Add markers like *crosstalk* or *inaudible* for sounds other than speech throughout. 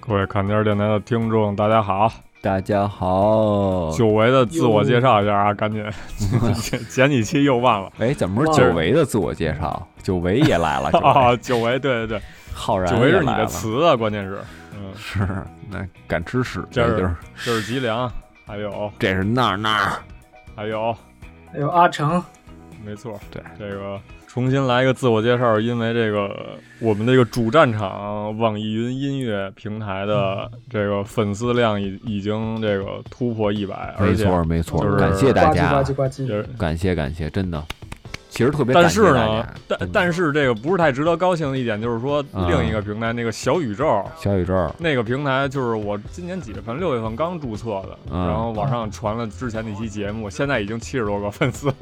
各位看点电台的听众，大家好！大家好，久违的自我介绍一下啊，赶紧。前 *laughs* 前几期又忘了。哎，怎么不是久违的自我介绍？久违也来了，啊，*laughs* 久违，对对对，浩然久违是你的词啊，关键是，嗯，是那敢吃屎，这就是这是吉良，还有。这是那儿。那儿，还有，还有阿成，没错，对。这个重新来一个自我介绍，因为这个我们这个主战场网易云音乐平台的这个粉丝量已已经这个突破一百，而没且错没错就，是感谢大呱唧呱家唧，呱唧，感谢感谢，真的，其实特别但感谢是呢大家，但但是这个不是太值得高兴的一点，就是说啊另一个平台那个小宇宙，小宇宙，那个平台就是我今年几月份？六月份刚注册的，嗯然后网上传了之前那期节目，现在已经七十多个粉丝了。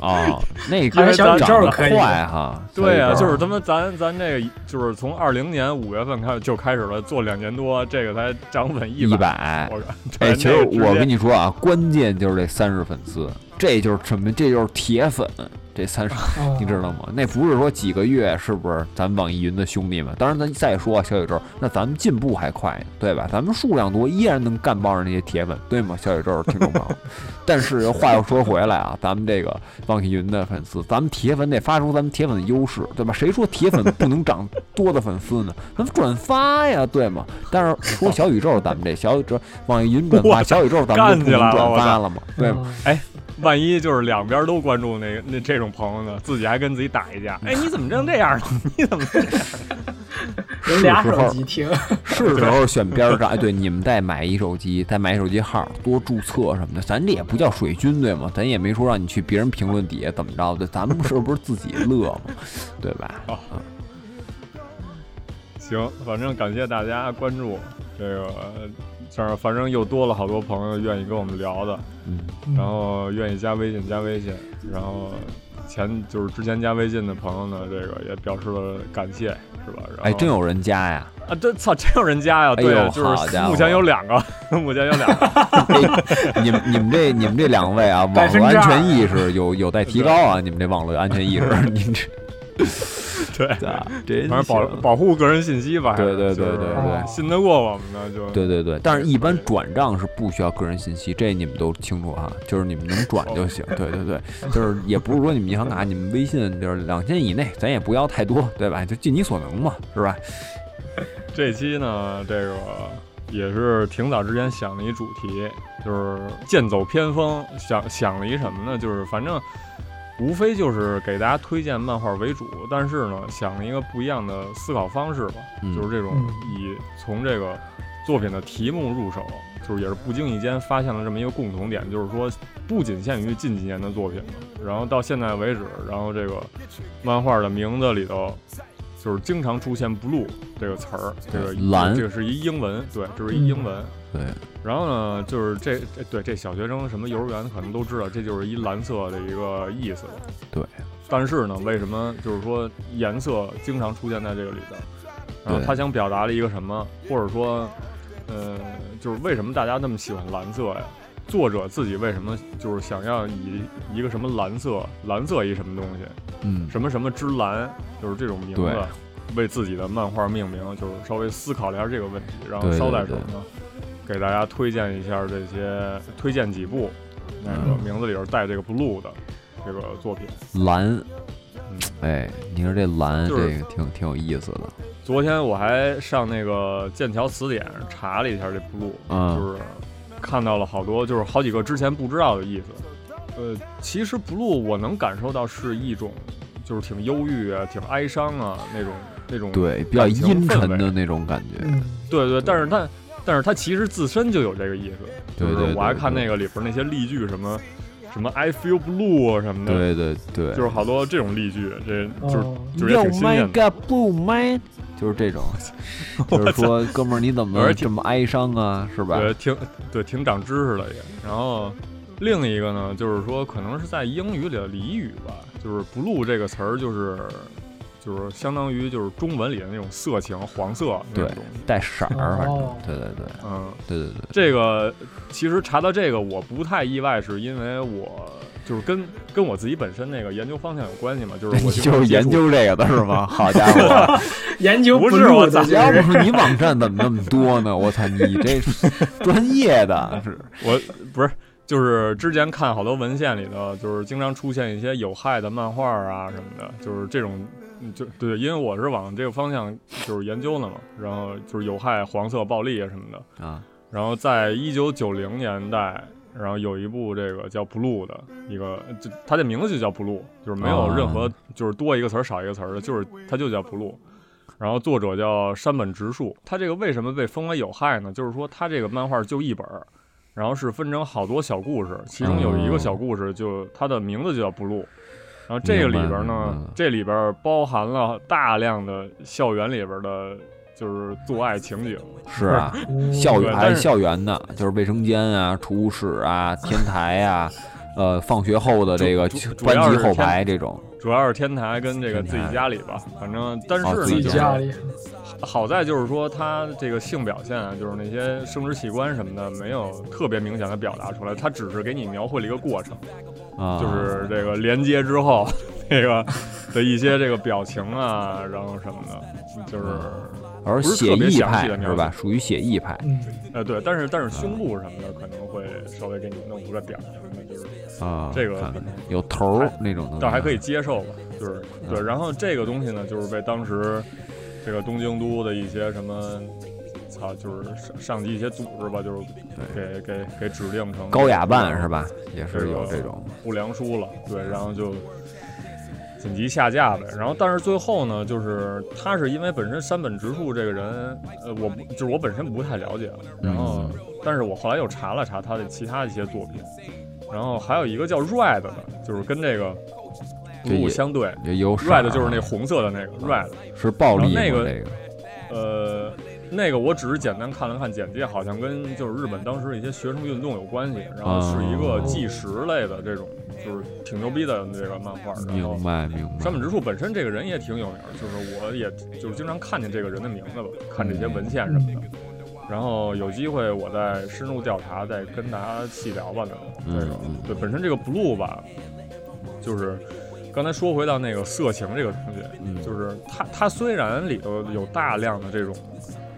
哦，那个小宇宙长得可以快哈，对呀、小宇宙就是他妈咱咱这个就是从二零年五月份开始就开始了，做两年多，这个才涨粉一百。百。我哎，其实我跟你你说啊，关键就是这三十粉丝，这就是什么？这就是铁粉，这三十哦你知道吗？那不是说几个月，是不是？咱们网易云的兄弟们，当然咱再说啊，小宇宙，那咱们进步还快呢，对吧？咱们数量多，依然能干爆上那些铁粉，对吗？小宇宙听众朋友们。*laughs* 但是话又说回来啊，咱们这个网易云的粉丝，咱们铁粉得发出咱们铁粉的优势，对吧？谁说铁粉不能涨多的粉丝呢？*laughs* 咱们转发呀，对吗？但是说小宇宙，咱们这小宇宙网易云转发，*laughs* 小宇宙咱们不能转发了吗，对吗？嗯 *laughs* 万一就是两边都关注那个那这种朋友呢，自己还跟自己打一架，哎，你怎么成这样了？*laughs* 你怎么这样？*laughs* 有俩是手机听，是时候选边站。哎，对，你们再买一手机，再买一手机号，多注册什么的。咱这也不叫水军，对吗？咱也没说让你去别人评论底下怎么着的，咱们是不是自己乐吗？对吧？行，反正感谢大家关注这个，反正又多了好多朋友愿意跟我们聊的，嗯，然后愿意加微信加微信，然后前就是之前加微信的朋友呢，这个也表示了感谢，是吧？然后哎，真有人加呀！啊，这操，真有人加呀！对啊，就是目前有两个，*laughs* 目前有两个，*laughs* 哎，你们你们这你们这两位啊，网络安全意识有有待提高啊！你们这网络安全意识，*laughs* 你这 *laughs* 对，啊，真反正保保护个人信息吧，对对对对对信得过我们的就对对对，但是一般转账是不需要个人信息，这你们都清楚啊，就是你们能转就行。对对对，就是也不是说你们银行卡、你们微信就是两千以内，咱也不要太多，对吧？就尽你所能嘛，是吧？*laughs* 这期呢，这个也是挺早之前想的一主题，就是剑走偏锋。想想了一什么呢？就是反正无非就是给大家推荐漫画为主，但是呢，想了一个不一样的思考方式吧，嗯就是这种嗯以从这个作品的题目入手，就是也是不经意间发现了这么一个共同点，就是说不仅限于近几年的作品了，然后到现在为止，然后这个漫画的名字里头。就是经常出现 “blue” 这个词儿，这个蓝这个是一英文，对，这是一英文。对，然后呢，就是这这对这小学生什么幼儿园可能都知道，这就是一蓝色的一个意思。对。但是呢，为什么就是说颜色经常出现在这个里边？然后他想表达了一个什么，或者说，呃，就是为什么大家那么喜欢蓝色呀？作者自己为什么就是想要以一个什么蓝色，蓝色一什么东西，嗯，什么什么之蓝，就是这种名字，为自己的漫画命名，就是稍微思考了一下这个问题，然后捎带对手呢，给大家推荐一下这些，推荐几部那个嗯名字里边带这个 blue 的这个作品。蓝，嗯，哎，你说这蓝就是这个挺挺有意思的，昨天我还上那个剑桥词典查了一下这 blue，、嗯就是看到了好多，就是好几个之前不知道的意思。呃，其实 blue 我能感受到是一种，就是挺忧郁啊，挺哀伤啊那种那种对，比较阴沉的那种感觉，嗯，对对，但是它，但是它其实自身就有这个意思。对就是我还对对对。看那个里边那些例句，什么什么 I feel blue 啊什么的，对对对，就是好多这种例句，这就是、哦就是也挺新鲜的。God blue man，就是这种，*laughs* 就是说哥们儿你怎么这么哀伤啊，是吧？对，挺对，挺长知识的也。然后另一个呢，就是说可能是在英语里的俚语吧，就是 blue 这个词儿，就是就是相当于就是中文里的那种色情黄色那种对。带色儿，反正哦对对对嗯，对对对，这个其实查到这个我不太意外，是因为我就是跟跟我自己本身那个研究方向有关系嘛，就是我 *laughs* 就是研究这个的是吗？*laughs* 好家伙，*laughs* 研究不是录我操的就要是不是你网站怎么那么多呢？我操，你这专业的是我不是。就是之前看好多文献里头，就是经常出现一些有害的漫画啊什么的，就是这种，嗯就对，因为我是往这个方向就是研究的嘛，然后就是有害黄色暴力啊什么的，啊，然后在一九九零年代，然后有一部这个叫《Blue》的一个，就它的名字就叫《Blue》，就是没有任何就是多一个词儿少一个词儿的，就是它就叫《Blue》。然后作者叫山本直树，他这个为什么被封为有害呢？就是说他这个漫画就一本儿，然后是分成好多小故事，其中有一个小故事就它的名字就叫《Blue》。然后这个里边呢，这里边包含了大量的校园里边的，就是做爱情景。是啊，嗯。校园还是校园的，就是卫生间啊、储物室啊、天台啊，*laughs* 呃，放学后的这个班级后要是天排这种，主要是天台跟这个自己家里吧，反正但是自己家里，好在就是说他这个性表现啊，就是那些生殖器官什么的没有特别明显的表达出来，他只是给你描绘了一个过程，啊，就是这个连接之后 *laughs* 这个的一些这个表情啊，然后什么的，就是而写意派的是吧？属于写意派。嗯，呃对，但是但是胸部什么的可能会稍微给你弄出个点儿什么的，就是啊，这个有头儿那种东西，倒还可以接受吧，就是对。嗯。然后这个东西呢，就是被当时这个东京都的一些什么，操，就是上上级一些组织吧，就是给给给指定成高雅办是吧？也是有这种，不良书了，对，然后就紧急下架呗。然后但是最后呢，就是他是因为本身山本直树这个人，呃，我不就是我本身不太了解，然后、嗯但是我后来又查了查他的其他一些作品，然后还有一个叫 Red 的，就是跟这个这也不相对。也有色 red 就是那啊红色的那个 red，是暴力那个这个呃，那个我只是简单看了看简介，好像跟就是日本当时一些学生运动有关系，然后是一个纪实类的这种，就是挺牛逼的这个漫画。明白明白山本直树本身这个人也挺有名，就是我也就是经常看见这个人的名字吧，看这些文献什么的。然后有机会我再深入调查，再跟大家细聊吧。那个这个嗯嗯对本身这个 blue 吧，就是刚才说回到那个色情这个东西，嗯。就是它它虽然里头有大量的这种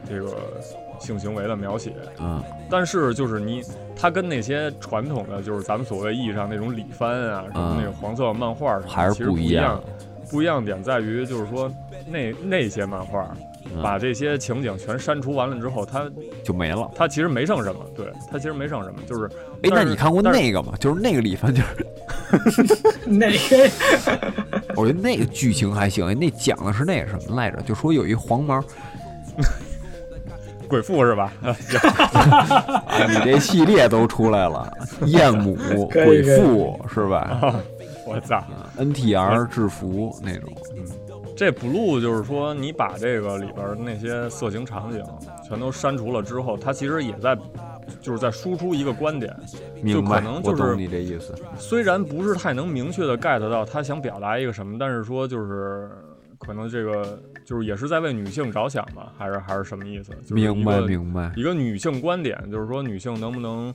这个性行为的描写，嗯但是就是你它跟那些传统的就是咱们所谓意义上那种里番啊，什么嗯那个黄色漫画还是其实不不一样样。不一样点在于，就是说那那些漫画嗯把这些情景全删除完了之后，它就没了。它其实没剩什么，对，它其实没剩什么，就是哎，那你看过那个吗？就是那个里番，就是 *laughs* 那个？*laughs* 我觉得那个剧情还行。那讲的是那个什么来着？就说有一黄毛，*laughs* 鬼父是吧？啊，你这系列都出来了，艳母、鬼父是吧我操！？NTR 制服那种，这 blue 就是说，你把这个里边儿那些色情场景全都删除了之后，它其实也在，就是在输出一个观点。就可能？就是你这意思。虽然不是太能明确的 get 到他想表达一个什么，但是说就是可能这个就是也是在为女性着想吧，还是还是什么意思？就是明白明白。一个女性观点，就是说女性能不能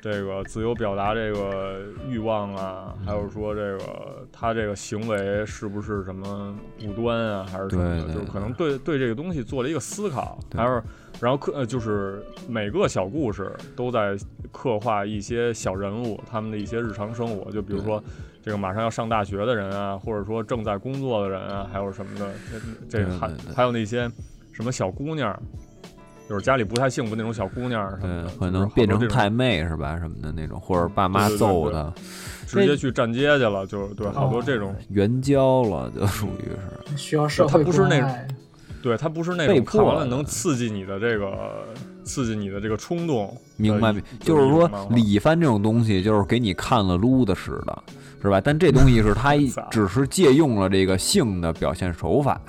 这个自由表达这个欲望啊，还有说这个他这个行为是不是什么不端啊，还是什么的，对对就是可能对。对这个东西做了一个思考，还有然后刻呃就是每个小故事都在刻画一些小人物他们的一些日常生活，就比如说。这个马上要上大学的人啊，或者说正在工作的人啊，还有什么的，这这还还有那些什么小姑娘，就是家里不太幸福那种小姑娘什么的，，对可能变成太妹是吧？什么的那种，或者爸妈揍的直接去站街去了，就对好多这种，援交了，就属于是。需要社会他不是那种对他不是那种看完了能刺激你的这个刺激你的这个冲动，明白没，就是说李帆这种东西，就是给你看了撸的似的，是吧？但这东西是他 *laughs* 操只是借用了这个性的表现手法，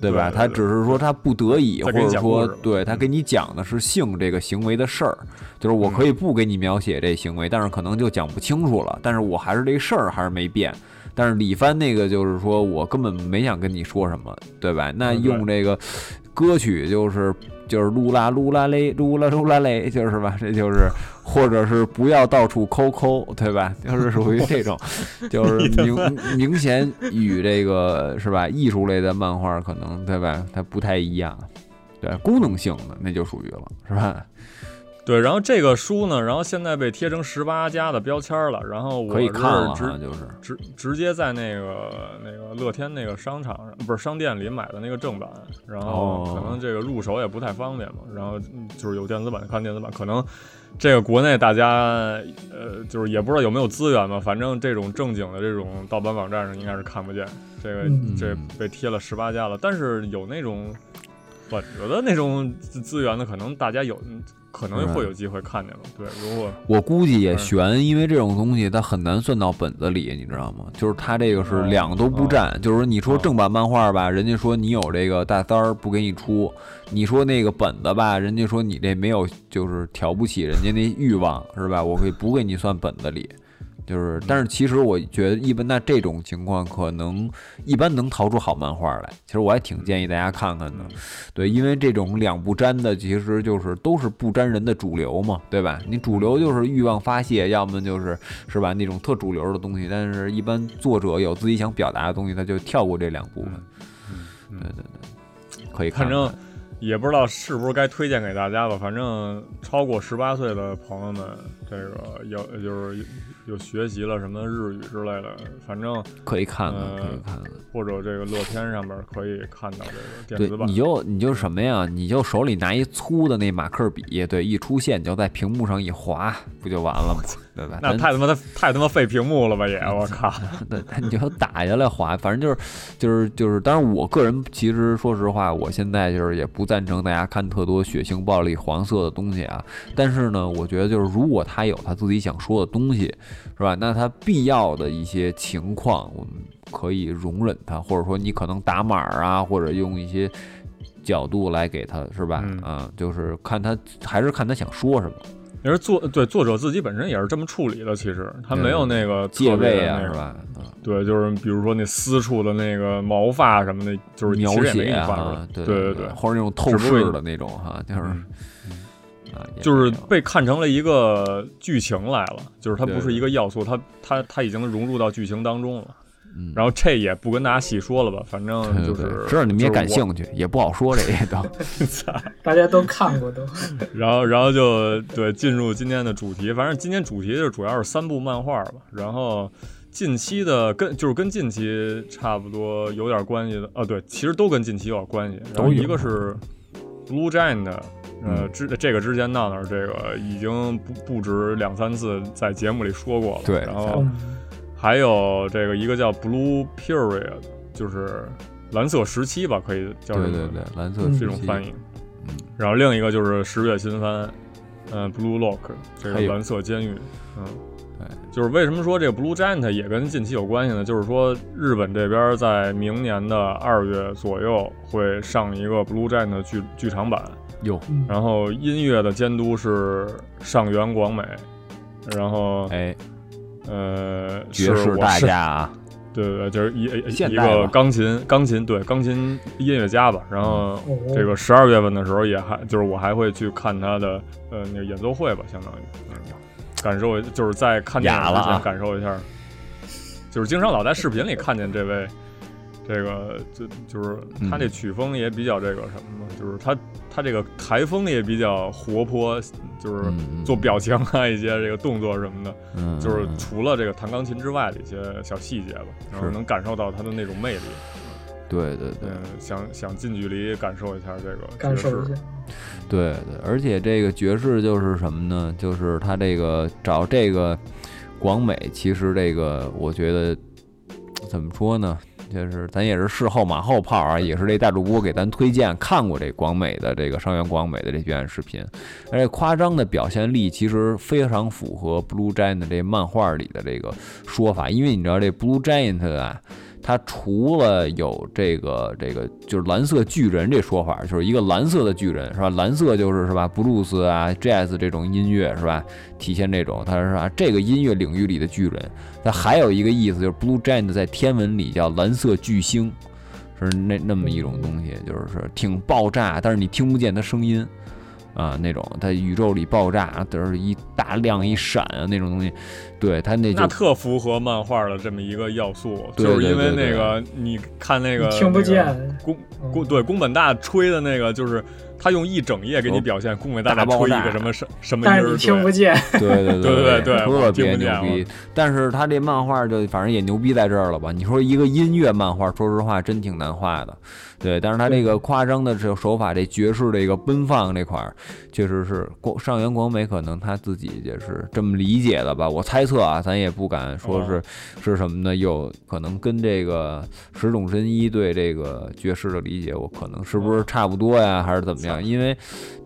对吧？他只是说他不得已，或者说对他给你讲的是性这个行为的事儿，就是我可以不给你描写这行为，但是可能就讲不清楚了，但是我还是这事儿还是没变。但是李帆那个就是说我根本没想跟你说什么，对吧？那用这个歌曲就是就是噜啦噜啦嘞，噜啦噜啦嘞，就是吧？这就是或者是不要到处抠抠，对吧？*laughs* 就是属于这种，*laughs* 就是明明显与这个是吧？艺术类的漫画可能对吧？它不太一样，对功能性的那就属于了，是吧？对，然后这个书呢，然后现在被贴成十八加的标签了，然后我可以是看了直，就是直直接在那个那个乐天那个商场上，不是商店里买的那个正版，然后哦可能这个入手也不太方便嘛，然后嗯就是有电子版看电子版，可能这个国内大家呃就是也不知道有没有资源吧，反正这种正经的这种盗版网站上应该是看不见，这个、嗯。这被贴了十八家了，但是有那种本子的那种资资源的，可能大家有可能会有机会看见了，对，如果我估计也嗯悬，因为这种东西它很难算到本子里，你知道吗？就是它这个是哦两个都不占，就是你说哦正版漫画吧，人家说你有这个大三儿不给你出；你说那个本子吧，人家说你这没有，就是挑不起人家那欲望，是吧？我可以不给你算本子里。就是，但是其实我觉得，一般那这种情况可能一般能淘出好漫画来。其实我还挺建议大家看看的，对，因为这种两不沾的，其实就是都是不沾人的主流嘛，对吧？你主流就是欲望发泄，要么就是是吧那种特主流的东西，但是一般作者有自己想表达的东西，他就跳过这两部分。嗯对对对，可以看看。反正也不知道是不是该推荐给大家吧。反正超过十八岁的朋友们，这个要就是有学习了什么日语之类的，反正可以看看，呃可以看看。或者这个乐天上面可以看到这个电子，版。你就你就什么呀？你就手里拿一粗的那马克笔，对，一出现你就在屏幕上一划，不就完了吗？*laughs* 对吧？那太他妈的太他妈费屏幕了吧也，我靠！*laughs* 那，你就打下来划，反正就是就是就是，当然我个人其实说实话，我现在就是也不赞成大家看特多血腥、暴力、黄色的东西啊。但是呢，我觉得就是如果他有他自己想说的东西，是吧？那他必要的一些情况，我们可以容忍他，或者说你可能打码啊，或者用一些。角度来给他是吧？嗯啊，就是看他还是看他想说什么，也是作对作者自己本身也是这么处理的，其实他没有那个借特别位啊，是吧？嗯对，就是比如说那私处的那个毛发什么的，就是描写啊，对对对对，或者那种透视的那种哈，就是就是被看成了一个剧情来了，就是它不是一个要素，它它它已经融入到剧情当中了。嗯，然后这也不跟大家细说了吧，反正就是知道你们也感兴趣，也不好说这些都。*laughs* *laughs* 大家都看过都。*laughs* 然后，然后就对进入今天的主题。反正今天主题就主要是三部漫画吧。然后近期的跟就是跟近期差不多有点关系的，啊，对，其实都跟近期有点关系。然后一个是 Blue Giant，呃，嗯之这个之前闹闹这个已经不不止两三次在节目里说过了。对然后嗯，还有这个一个叫 Blue Period，就是蓝色时期吧，可以叫这么对对对，蓝色嗯这种翻译。嗯，然后另一个就是十月新番，嗯，Blue Lock 这个蓝色监狱，嗯，对，就是为什么说这个 Blue Giant 也跟近期有关系呢？就是说日本这边在明年的二月左右会上一个 Blue Giant 的剧剧场版，哟，嗯然后音乐的监督是上原广美，然后哎，呃，绝是我是世大家啊，*laughs* 对对对，就是一一个钢琴钢琴对钢琴音乐家吧，然后哦。这个十二月份的时候也还就是我还会去看他的呃那个演奏会吧，相当于，嗯，感受就是在看电影之前感受一下，就是经常老在视频里看见这位。这个就就是他这曲风也比较这个什么嘛，就是他他这个台风也比较活泼，就是做表情啊一些这个动作什么的，嗯，就是嗯除了这个弹钢琴之外的一些小细节吧，然后是能感受到他的那种魅力。对对对嗯，想想近距离感受一下这个爵士感受一下。，对对，而且这个爵士就是什么呢？就是他这个找这个广美，其实这个我觉得怎么说呢？确实咱也是事后马后炮啊，也是这大主播给咱推荐看过这广美的这个伤员广美的这表演视频，而且夸张的表现力其实非常符合 Blue Giant 这漫画里的这个说法，因为你知道这 Blue Giant 啊。它除了有这个这个就是蓝色巨人这说法，就是一个蓝色的巨人是吧？蓝色就是是吧？布鲁斯啊、jazz 这种音乐是吧？体现这种，它是吧？这个音乐领域里的巨人，它还有一个意思就是 blue giant 在天文里叫蓝色巨星，是那那么一种东西，就是是挺爆炸，但是你听不见它声音。啊，那种它宇宙里爆炸，都是一大亮一闪啊，那种东西，对它那那特符合漫画的这么一个要素，对就是因为对对那个你看那个听不见。那个宫宫对宫本大吹的那个，就是他用一整页给你表现宫本大大吹一个什么什什么音儿，但是你听不见。对对对对 *laughs* 对特别不见牛逼。但是他这漫画就反正也牛逼在这儿了吧？你说一个音乐漫画，说实话真挺难画的，对。但是他这个夸张的这手法，这爵士这个奔放这块儿，确实是广上原广美可能他自己也是这么理解的吧？我猜测啊，咱也不敢说是、哦是什么呢？有可能跟这个石冢真一对这个爵士的理解，我可能是不是差不多呀，还是怎么样？因为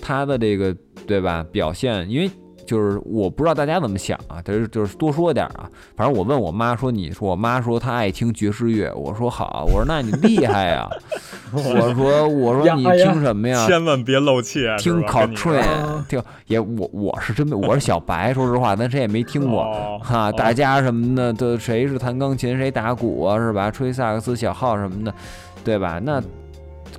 他的这个对吧表现，因为。就是我不知道大家怎么想啊，但是就是多说点儿啊。反正我问我妈说，你说我妈说她爱听爵士乐，我说好，我说那你厉害呀，*laughs* 我说我说你听什么呀？千万别露怯，听是吧跟你 Coltrane，啊听也我我是真没 *laughs* 我是小白，说实话，咱谁也没听过。哦哈，哦大家什么的，都谁是弹钢琴，谁打鼓啊，是吧？吹萨克斯、小号什么的，对吧？那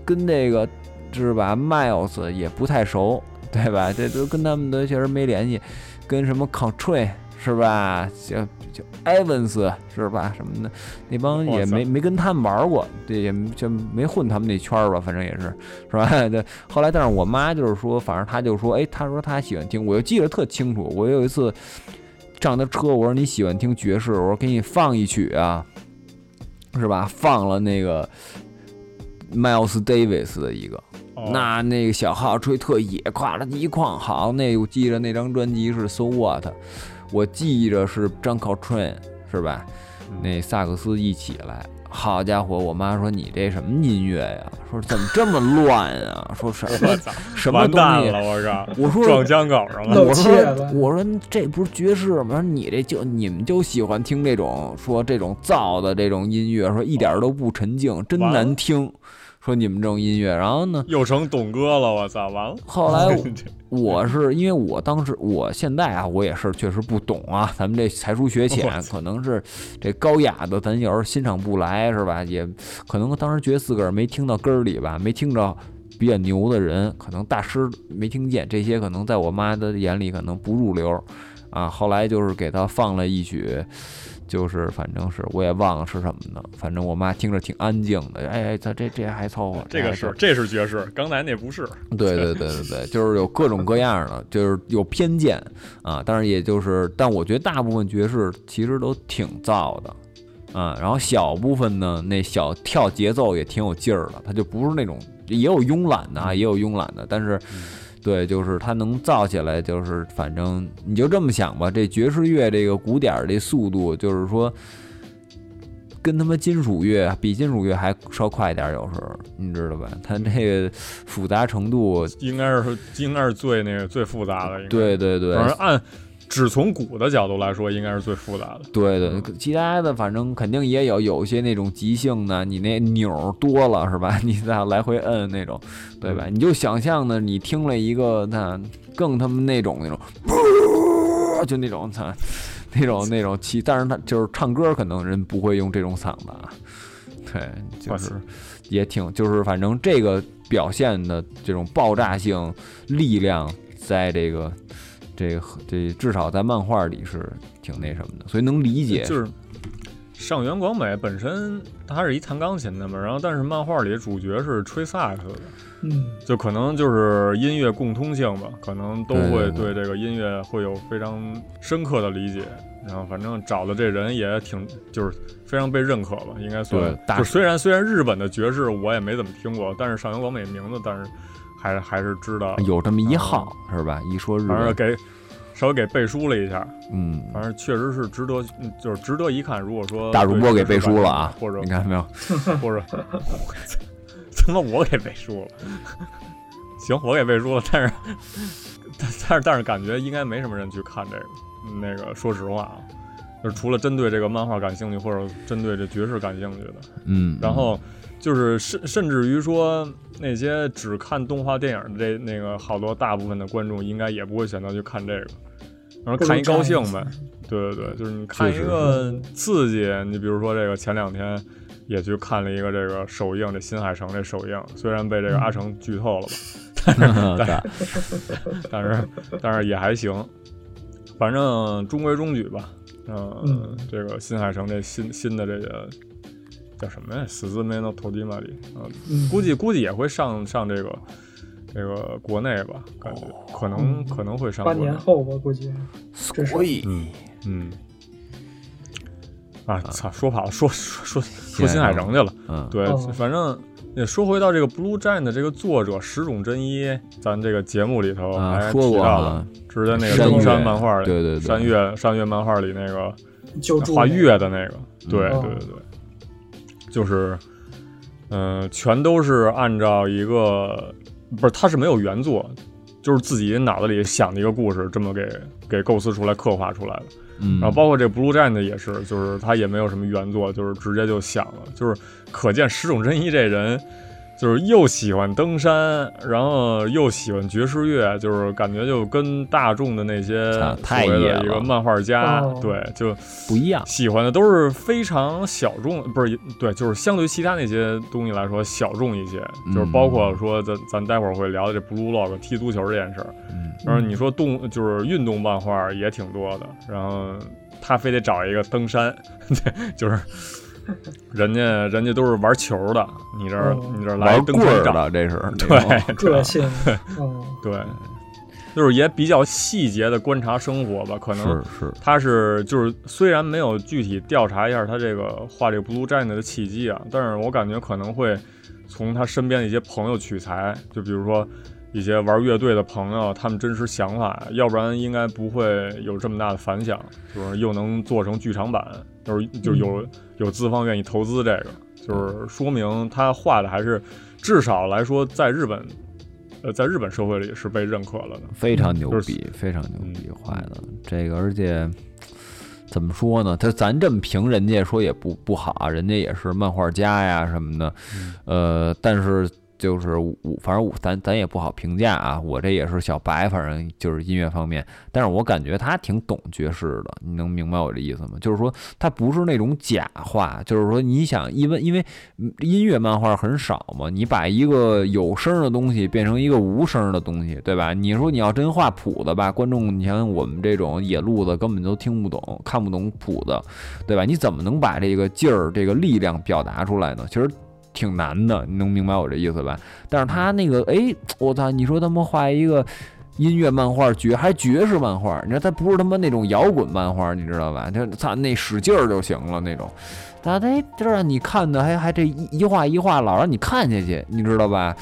跟那个是吧，Miles 也不太熟，对吧？这都跟他们都确实没联系，跟什么 Coltrane 是吧？就就 Evans 是吧？什么的，那帮也没没跟他们玩过，对，也就没混他们那圈儿吧，反正也是，是吧？*laughs* 对。后来，但是我妈就是说，反正她就说，哎，她说她喜欢听，我就记得特清楚。我有一次上她车，我说你喜欢听爵士，我说给你放一曲啊，是吧？放了那个 Miles Davis 的一个，哦那那个小号吹特野，咵啦一哐，好，那我记着那张专辑是 So What，我记着是张 Coltrane 是吧？那萨克斯一起来，好家伙！我妈说你这什么音乐呀？说怎么这么乱啊？*laughs* 说什么，*laughs* 什么东西？了，我靠，我说撞枪口上了，露我说 *laughs* 我说这不是爵士吗？说你这就你们就喜欢听这种说这种燥的这种音乐，说一点都不沉静，真难听。说你们这种音乐，然后呢，又成董哥了，我操，完了。后来我 *laughs* 是因为我当时我现在啊，我也是确实不懂啊，咱们这才疏学浅，*laughs* 可能是这高雅的，咱有时候欣赏不来是吧？也可能当时觉得自个儿没听到根儿里吧，没听着比较牛的人，可能大师没听见，这些可能在我妈的眼里可能不入流啊。后来就是给他放了一曲。就是反正是我也忘了是什么的，反正我妈听着挺安静的，哎哎，这这这还凑合，这个是这是爵士，刚才那不是。对对对对对，就是有各种各样的，就是有偏见啊。但是也就是，但我觉得大部分爵士其实都挺燥的啊。然后小部分呢，那小跳节奏也挺有劲儿的，它就不是那种也有慵懒的啊，也有慵懒的，但是。对，就是它能造起来，就是反正你就这么想吧。这爵士乐这个鼓点儿这速度，就是说跟他妈金属乐比金属乐还稍快一点儿，有时候你知道吧？它这个复杂程度，应该是应该是最那个最复杂的，对对对，反正按只从鼓的角度来说，应该是最复杂的。对对，其他的反正肯定也有，有些那种即兴的，你那钮儿多了是吧？*laughs* 你再来回摁那种，对吧？你就想象的，你听了一个那更他妈那种那种，就那种操，那种那种其，但是他就是唱歌，可能人不会用这种嗓子啊。对，就是也挺，就是反正这个表现的这种爆炸性力量，在这个。这个这至少在漫画里是挺那什么的，所以能理解。就是上原广美本身他是一弹钢琴的嘛，然后但是漫画里主角是吹萨克斯的，嗯，就可能就是音乐共通性吧，可能都会对这个音乐会有非常深刻的理解。然后反正找的这人也挺就是非常被认可吧，应该算对。就虽然虽然日本的爵士我也没怎么听过，但是上原广美名字，但是还是还是知道。有这么一号是吧？一说日本，反正给稍微给背书了一下，嗯，反正确实是值得，嗯就是值得一看。如果说大主播给背书了啊，或者你看没有？或者，*laughs* 怎么我给背书了，*laughs* 行，我给背书了，但是但但是但是感觉应该没什么人去看这个，那个说实话啊，就是除了针对这个漫画感兴趣，或者针对这爵士感兴趣的，嗯，然后就是甚甚至于说那些只看动画电影的这那个好多大部分的观众应该也不会选择去看这个，然后看一高兴呗。对对对，就是你看一个刺激，你比如说这个前两天也去看了一个这个首映，这新海诚这首映，虽然被这个阿成剧透了吧，*laughs* 但是但是但是也还行，反正中规中矩吧。嗯，嗯这个新海诚这新新的这个叫什么呀？死字没到头地马里啊，嗯，估计估计也会上上这个这个国内吧，感觉可能可能会上国半内。年后吧，估计。所以嗯嗯。啊，操！说跑了，说说说说新海诚去了。嗯，对，哦反正也说回到这个 Blue Giant 的这个作者石冢真一，咱这个节目里头啊还说过啊提到了，之前那个山中山漫画里，对对对山月山月漫画里那个画月的那个，对嗯对对对，就是，嗯、全都是按照一个不是，他是没有原作，就是自己脑子里想的一个故事，这么给给构思出来、刻画出来的。嗯，然后包括这 Blue Giant 也是，就是他也没有什么原作，就是直接就想了，就是可见石种真一这人。就是又喜欢登山，然后又喜欢爵士乐，就是感觉就跟大众的那些啊太野了。一个漫画家，哦。对，就不一样，喜欢的都是非常小众，不是对，就是相对于其他那些东西来说小众一些，就是包括说咱咱待会儿会聊的这 Blue Log 踢足球这件事儿。嗯，然后你说动就是运动漫画也挺多的，然后他非得找一个登山，*laughs* 就是 *laughs* 人家人家都是玩球的，你这儿哦。你这儿来玩棍儿的这是，对 *laughs* 个性，嗯，*laughs* 对，就是也比较细节的观察生活吧，可能是是，他是就是虽然没有具体调查一下他这个画这个 Blue Giant 的契机啊，但是我感觉可能会从他身边的一些朋友取材，就比如说一些玩乐队的朋友，他们真实想法，要不然应该不会有这么大的反响，就是又能做成剧场版，就是就是有有资方愿意投资这个，就是说明他画的还是至少来说在日本。呃，在日本社会里是被认可了的，非常牛就是逼，非常牛逼嗯画的这个，而且怎么说呢？他咱这么评人家说也不不好啊，人家也是漫画家呀什么的，嗯呃，但是就是我反正我咱咱也不好评价啊，我这也是小白，反正就是音乐方面，但是我感觉他挺懂爵士的，你能明白我这意思吗？就是说他不是那种假话，就是说你想，因为因为音乐漫画很少嘛，你把一个有声的东西变成一个无声的东西，对吧？你说你要真画谱子吧，观众你像我们这种野路子根本都听不懂，看不懂谱子，对吧？你怎么能把这个劲儿、这个力量表达出来呢？其实。挺难的，你能明白我这意思吧？但是他那个，哎，我操！你说他妈画一个音乐漫画爵还爵士漫画，你知道他不是他妈那种摇滚漫画，你知道吧？他操那使劲儿就行了那种，他得就让你看的还还这一一画一画老让你看下去，你知道吧？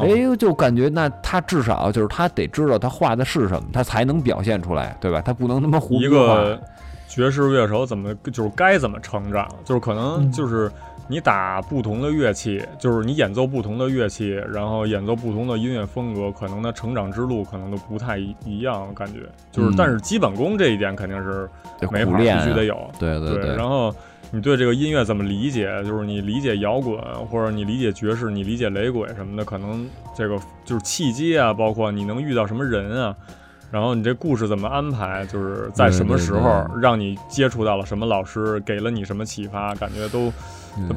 哎呦，就感觉那他至少就是他得知道他画的是什么，他才能表现出来，对吧？他不能他妈胡一。个爵士乐手怎么就是该怎么成长，就是可能嗯就是你打不同的乐器，就是你演奏不同的乐器，然后演奏不同的音乐风格，可能他成长之路可能都不太一一样，感觉就是，嗯但是基本功这一点肯定是得没法，苦练啊必须得有。对对对，然后你对这个音乐怎么理解？就是你理解摇滚，或者你理解爵士，你理解雷鬼什么的，可能这个就是契机啊，包括你能遇到什么人啊，然后你这故事怎么安排，就是在什么时候对对对让你接触到了什么老师，给了你什么启发，感觉都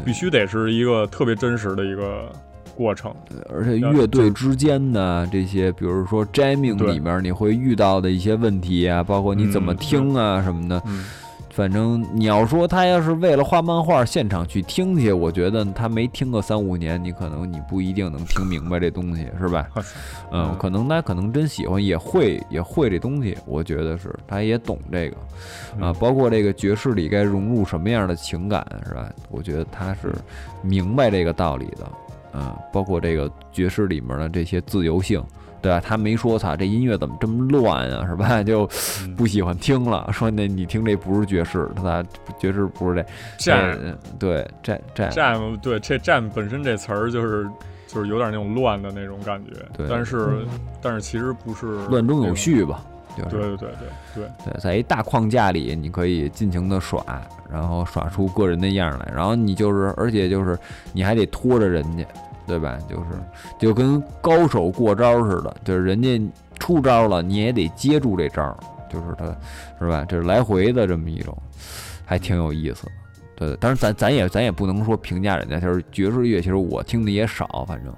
必须得是一个特别真实的一个过程。而且乐队之间的这些，比如说 jamming 里面你会遇到的一些问题啊，包括你怎么嗯听啊什么的。嗯，反正你要说他要是为了画漫画现场去听去，我觉得他没听个三五年，你可能你不一定能听明白这东西，是吧？嗯，嗯可能他可能真喜欢，也会也会这东西，我觉得是他也懂这个啊，嗯包括这个爵士里该融入什么样的情感，是吧？我觉得他是明白这个道理的，嗯，包括这个爵士里面的这些自由性。对吧？他没说“操，这音乐怎么这么乱啊？”是吧？*laughs* 就嗯不喜欢听了。说那你听这不是爵士，他爵士不是这这样呃对这这 jam 对这 jam 本身这词儿就是就是有点那种乱的那种感觉，对但是嗯但是其实不是乱中有序吧？就是对对对对对，对，在一大框架里，你可以尽情的耍，然后耍出个人的样儿来，然后你就是，而且就是你还得拖着人家，对吧？就是就跟高手过招似的，就是人家出招了，你也得接住这招，就是他，是吧？这是来回的这么一种，还挺有意思。对，但是咱咱也咱也不能说评价人家，就是爵士乐，其实我听的也少，反正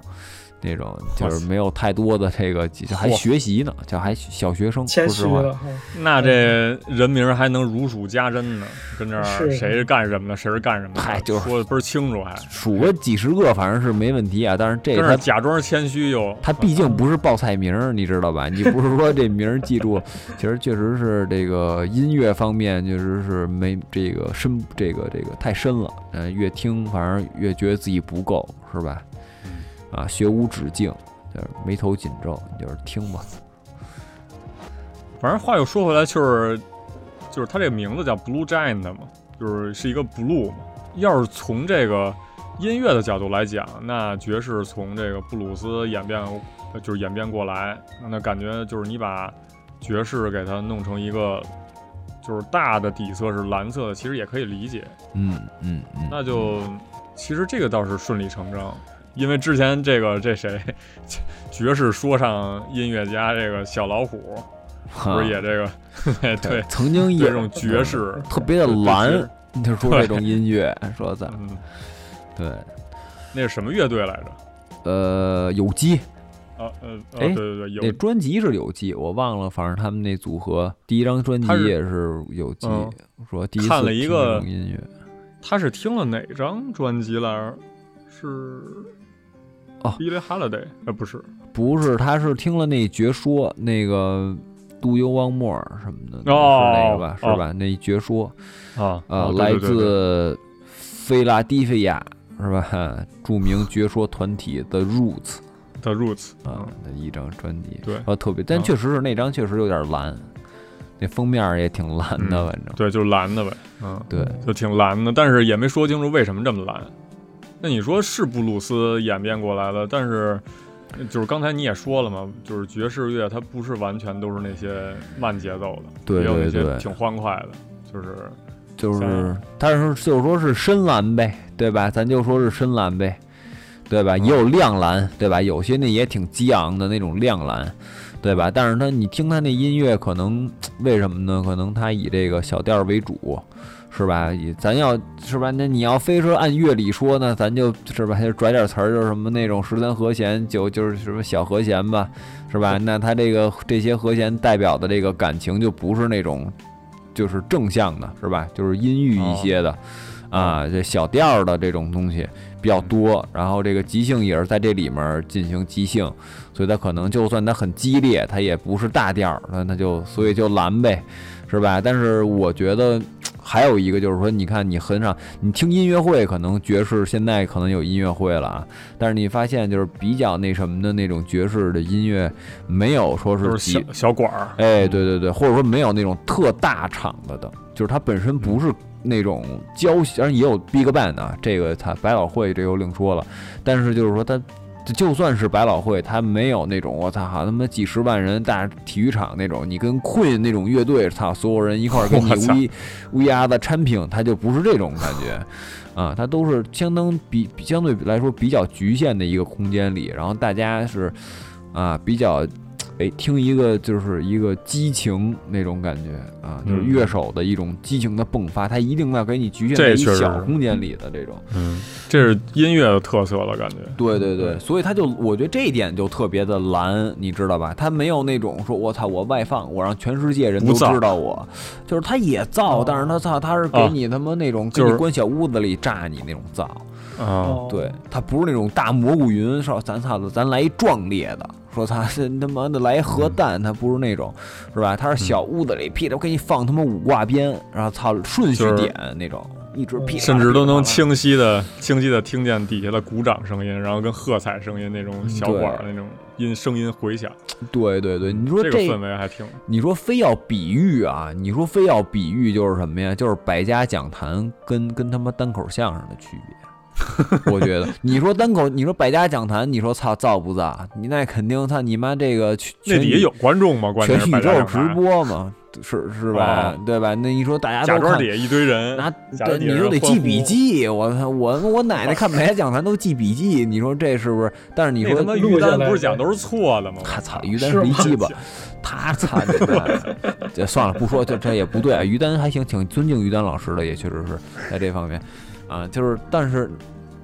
那种就是没有太多的这个，就还学习呢，就还小学生，谦说实话。虚了。那这人名还能如数家珍呢，跟这儿谁是干什么的，谁是干什么的，嗨就是说的倍儿清楚还，数个几十个反正是没问题啊，但是这跟这他假装谦虚又，他毕竟不是报菜名儿，你知道吧？你不是说这名儿记住，其实确实是这个音乐方面确实是没这个深，这个这个太深了。嗯、越听反正越觉得自己不够，是吧？啊，学无止境，就是眉头紧皱，你就是听吧。反正话又说回来，就是就是他这个名字叫 Blue Giant 嘛，就是是一个 blue 嘛。要是从这个音乐的角度来讲，那爵士从这个布鲁斯演变，呃就是演变过来，那感觉就是你把爵士给它弄成一个就是大的底色是蓝色的，其实也可以理解。嗯嗯嗯，那就其实这个倒是顺理成章，因为之前这个这谁爵士说唱音乐家这个小老虎不是也这个 *laughs* 哎对曾经也对这种爵士特别的蓝就说这种音乐，说咱嗯，对，那是什么乐队来着？呃，有机。啊呃呃，哎对对对，有那专辑是有机，我忘了，反正他们那组合第一张专辑也是有机，嗯说第一次看了一听个音乐，他是听了哪张专辑来着？是哦，Billie Holiday，呃，不是，不是，他是听了那绝说那个 Do You Want More 什么的，哦是那个吧，哦。是吧？那绝说。啊啊，来自菲拉蒂菲亚是吧？*laughs* 著名绝说团体的 Roots 的 Roots 啊那一张专辑，对。啊，特别，但啊确实是那张确实有点蓝，那封面也挺蓝的，嗯反正。对，就是蓝的呗，嗯，对。就挺蓝的，但是也没说清楚为什么这么蓝。那你说是布鲁斯演变过来的，但是就是刚才你也说了嘛，就是爵士乐它不是完全都是那些慢节奏的，对也有那对对些挺欢快的，就是就是像，但是就是说是深蓝呗，对吧？咱就说是深蓝呗，对吧？嗯也有亮蓝，对吧？有些那也挺激昂的那种亮蓝，对吧？但是它你听它那音乐，可能为什么呢？可能它以这个小调为主，是吧？以咱要是吧？那你要非说按乐理说呢，咱就是吧，就拽点词儿，就是什么那种十三和弦，就就是什么小和弦吧，是吧？那它这个这些和弦代表的这个感情就不是那种。就是正向的，是吧？就是阴郁一些的，啊，这小调儿的这种东西比较多，然后这个即兴也是在这里面进行即兴，所以它可能就算它很激烈，它也不是大调儿，那它就所以就蓝呗，是吧？但是我觉得还有一个就是说，你看你很少你听音乐会，可能爵士现在可能有音乐会了啊，但是你发现就是比较那什么的那种爵士的音乐，没有说是是小小馆儿，哎，对对对，或者说没有那种特大场子的，就是它本身不是那种交，当然也有 big band 啊，这个它百老汇这又另说了，但是就是说它。就算是百老汇，它没有那种我操，好他妈几十万人大体育场那种，你跟 Queen 那种乐队，操，所有人一块儿跟你 *laughs* 乌一乌鸦的掺平，它就不是这种感觉，啊，它都是相当比比相对来说比较局限的一个空间里，然后大家是啊比较哎，听一个就是一个激情那种感觉啊，就是嗯乐手的一种激情的迸发，他一定要给你局限在一小空间里的这种。嗯，这是音乐的特色了，感觉。对对对，所以他就我觉得这一点就特别的蓝，你知道吧？他没有那种说我操我外放，我让全世界人都知道我，就是他也造，哦。但是他操他是给啊你他妈那种给就是你关小屋子里炸你那种造。啊，哦，对，他不是那种大蘑菇云，说咱操的，咱来一壮烈的，说他这他妈的来一核弹，他不是那种，是吧？他是小屋子里噼里，我给你放他妈五挂鞭，然后操顺序点那种，一直噼里啪啦甚至都能清晰的、清晰的听见底下的鼓掌声音，然后跟喝彩声音那种小对管儿那种音声音回响，对对对，你说这这个氛围还挺你说非要比喻啊？你说非要比喻就是什么呀？就是百家讲坛跟跟他妈单口相声的区别。*laughs* 我觉得，*laughs* 你说单口，你说百家讲坛，你说操造不造？你那肯定操你妈这个全那底下有观众吗？全宇宙直播嘛，是是吧？对吧？那你说大家都看底下一堆人，那对，你说得记笔记，我，我我奶奶看百家讲坛都记笔记，你说这是不是？但是你说他妈于丹不是讲都是错的吗？*laughs* 他操，于丹是一鸡巴，他操这算了，不说，这这也不对啊。于丹还行，挺尊敬于丹老师的，也确实是在这方面啊，就是但是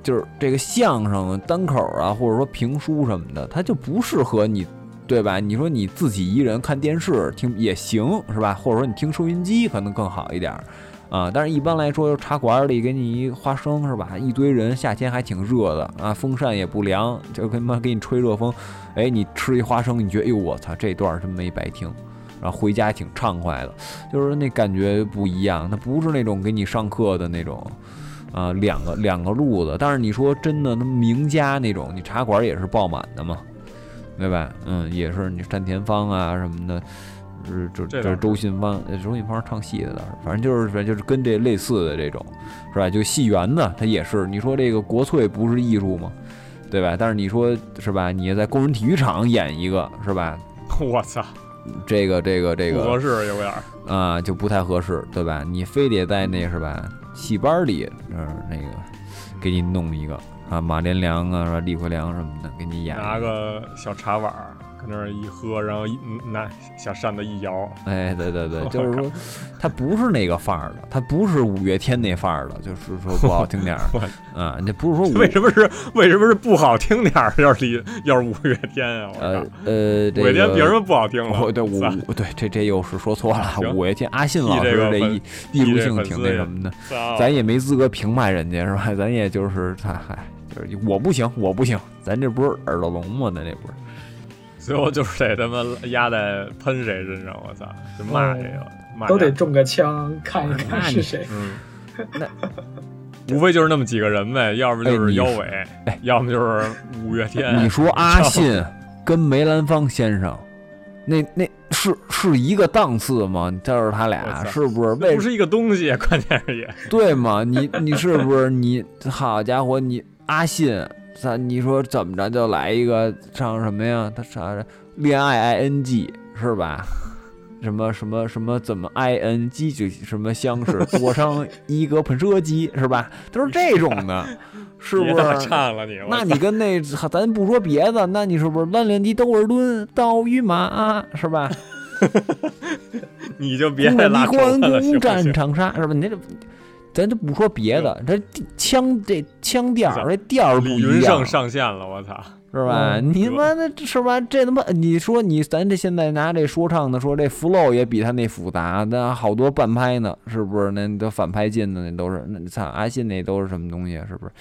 就是这个相声单口啊，或者说评书什么的，它就不适合你。对吧？你说你自己一人看电视听也行，是吧？或者说你听收音机可能更好一点儿啊。但是一般来说，茶馆里给你一花生是吧？一堆人，夏天还挺热的啊，风扇也不凉，就跟妈给你吹热风。哎，你吃一花生，你觉得哎呦我操，这段真没白听，然后回家挺畅快的，就是那感觉不一样。它不是那种给你上课的那种。啊，两个两个路子，但是你说真的，那名家那种，你茶馆也是爆满的嘛，对吧？嗯，也是你单田芳啊什么的，是就这是这是周信芳，呃周信芳唱戏的倒是，反正就是反正就是跟这类似的这种，是吧？就戏园子，它也是，你说这个国粹不是艺术吗？对吧？但是你说是吧？你在工人体育场演一个是吧？*laughs* 我操，这个这个这个不合适有点儿。啊、就不太合适，对吧？你非得在那是吧戏班里，嗯、那个给你弄一个啊，马连良啊，李国良什么的，给你演拿个小茶碗儿。那儿一喝，然后一嗯拿小扇子一摇，哎，对对对，就是说，他不是那个范儿的，他不是五月天那范儿的，就是说不好听点儿 *laughs* 我啊，那不是说为什么是为什么是不好听点儿？要是李要是五月天啊，我呃，呃，这五月天凭什么不好听了？我对五操对这这又是说错了，五月天阿信老师这一艺术性挺那什么的，咱也没资格评判人家是吧？咱也就是他嗨，就是我不行，我不行，咱这不是耳朵聋吗？咱这不是。最后就是得他妈压在喷谁身上，我操，就骂这个，骂都得中个枪，看一看是谁。嗯，*laughs* 那无非就是那么几个人呗，要不就是哎你腰伟，哎要么就是五月天。你说阿信 *laughs* 跟梅兰芳先生，那那是是一个档次吗？就是他俩是不是？为不是一个东西，*laughs* 关键是也对吗？你你是不是你？好家伙，你阿信，咱你说怎么着就来一个唱什么呀？他唱恋爱 i n g 是吧？什么什么什么怎么 i n g 就什么相识坐上一个喷射机是吧？都是这种的，是不是？唱了你，我操那你跟那咱不说别的，那你是不是蓝脸的窦尔敦、刀与马是吧？*laughs* 你就别孤再拉仇立关恨了，行公战不行？长沙是吧？你这咱就不说别的，这腔这腔调儿这调儿不一样胜，上线了，我操！是吧？嗯你他妈的是吧？这他妈你说你咱这现在拿这说唱的说这 flow 也比他那复杂，那好多半拍呢，是不是？那都反拍进的那都是，那操阿信那都是什么东西？是不是？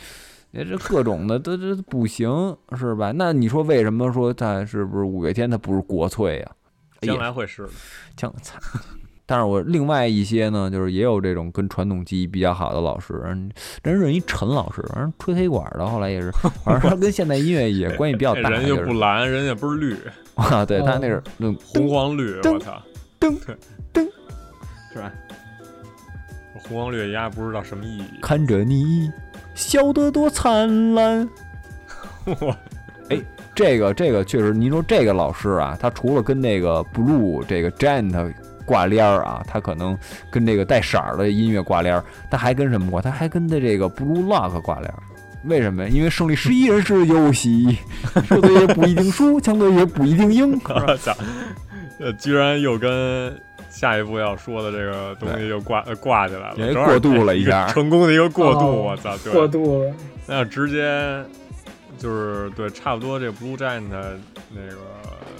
你这各种的都这不行，是吧？那你说为什么说他是不是五月天他不是国粹呀、将来会是的。像操。但是我另外一些呢，就是也有这种跟传统技艺比较好的老师，人人认一陈老师，人吹黑管的，后来也是，*laughs* 反正他跟现代音乐也关系比较大，*laughs* 人又就是不蓝，人也不是绿，*laughs* 啊，对他哦那是那红黄绿，噔我操，噔噔是吧？红黄绿鸭不知道什么意义。看着你笑得多灿烂。我这个这个确实，您说这个老师啊，他除了跟那个 blue 这个 gent 挂链儿啊，他可能跟这个带色儿的音乐挂链儿，他还跟什么挂？他还跟的这个 blue lock 挂链儿。为什么呀？因为胜利十一人是游戏，输的也不一定输，强队也不一定赢。*laughs* 我操，呃，居然又跟下一步要说的这个东西又挂呃挂起来了，也正好过渡了 *laughs* 一个下成功的一个过渡，哦我操，对，过渡了，那要直接就是对，差不多这 Blue Giant 那个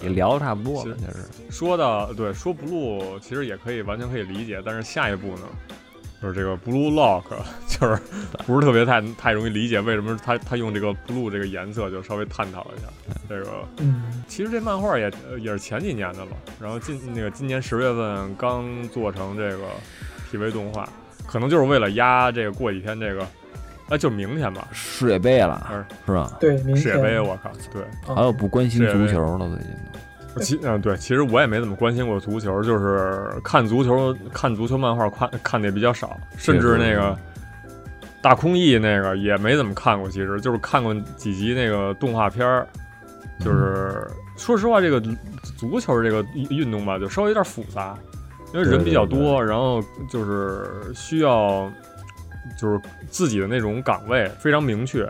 也聊得差不多了，是就是说到对说 Blue 其实也可以完全可以理解，但是下一步呢，就是这个 Blue Lock 就是不是特别太太容易理解，为什么他他用这个 Blue 这个颜色，就稍微探讨一下这个。嗯，其实这漫画也呃也是前几年的了，然后今那个今年十月份刚做成这个 TV 动画，可能就是为了压这个过几天这个，哎，就明天吧，世界杯了嗯，是吧？对，明世界杯，我靠，对。啊还有不关心足球了，最近都。其嗯对，其实我也没怎么关心过足球，就是看足球看足球漫画看看的也比较少，甚至那个大空翼那个也没怎么看过，其实就是看过几集那个动画片儿。就是说实话，这个足球这个运运动吧，就稍微有点复杂，因为人比较多，然后就是需要就是自己的那种岗位非常明确，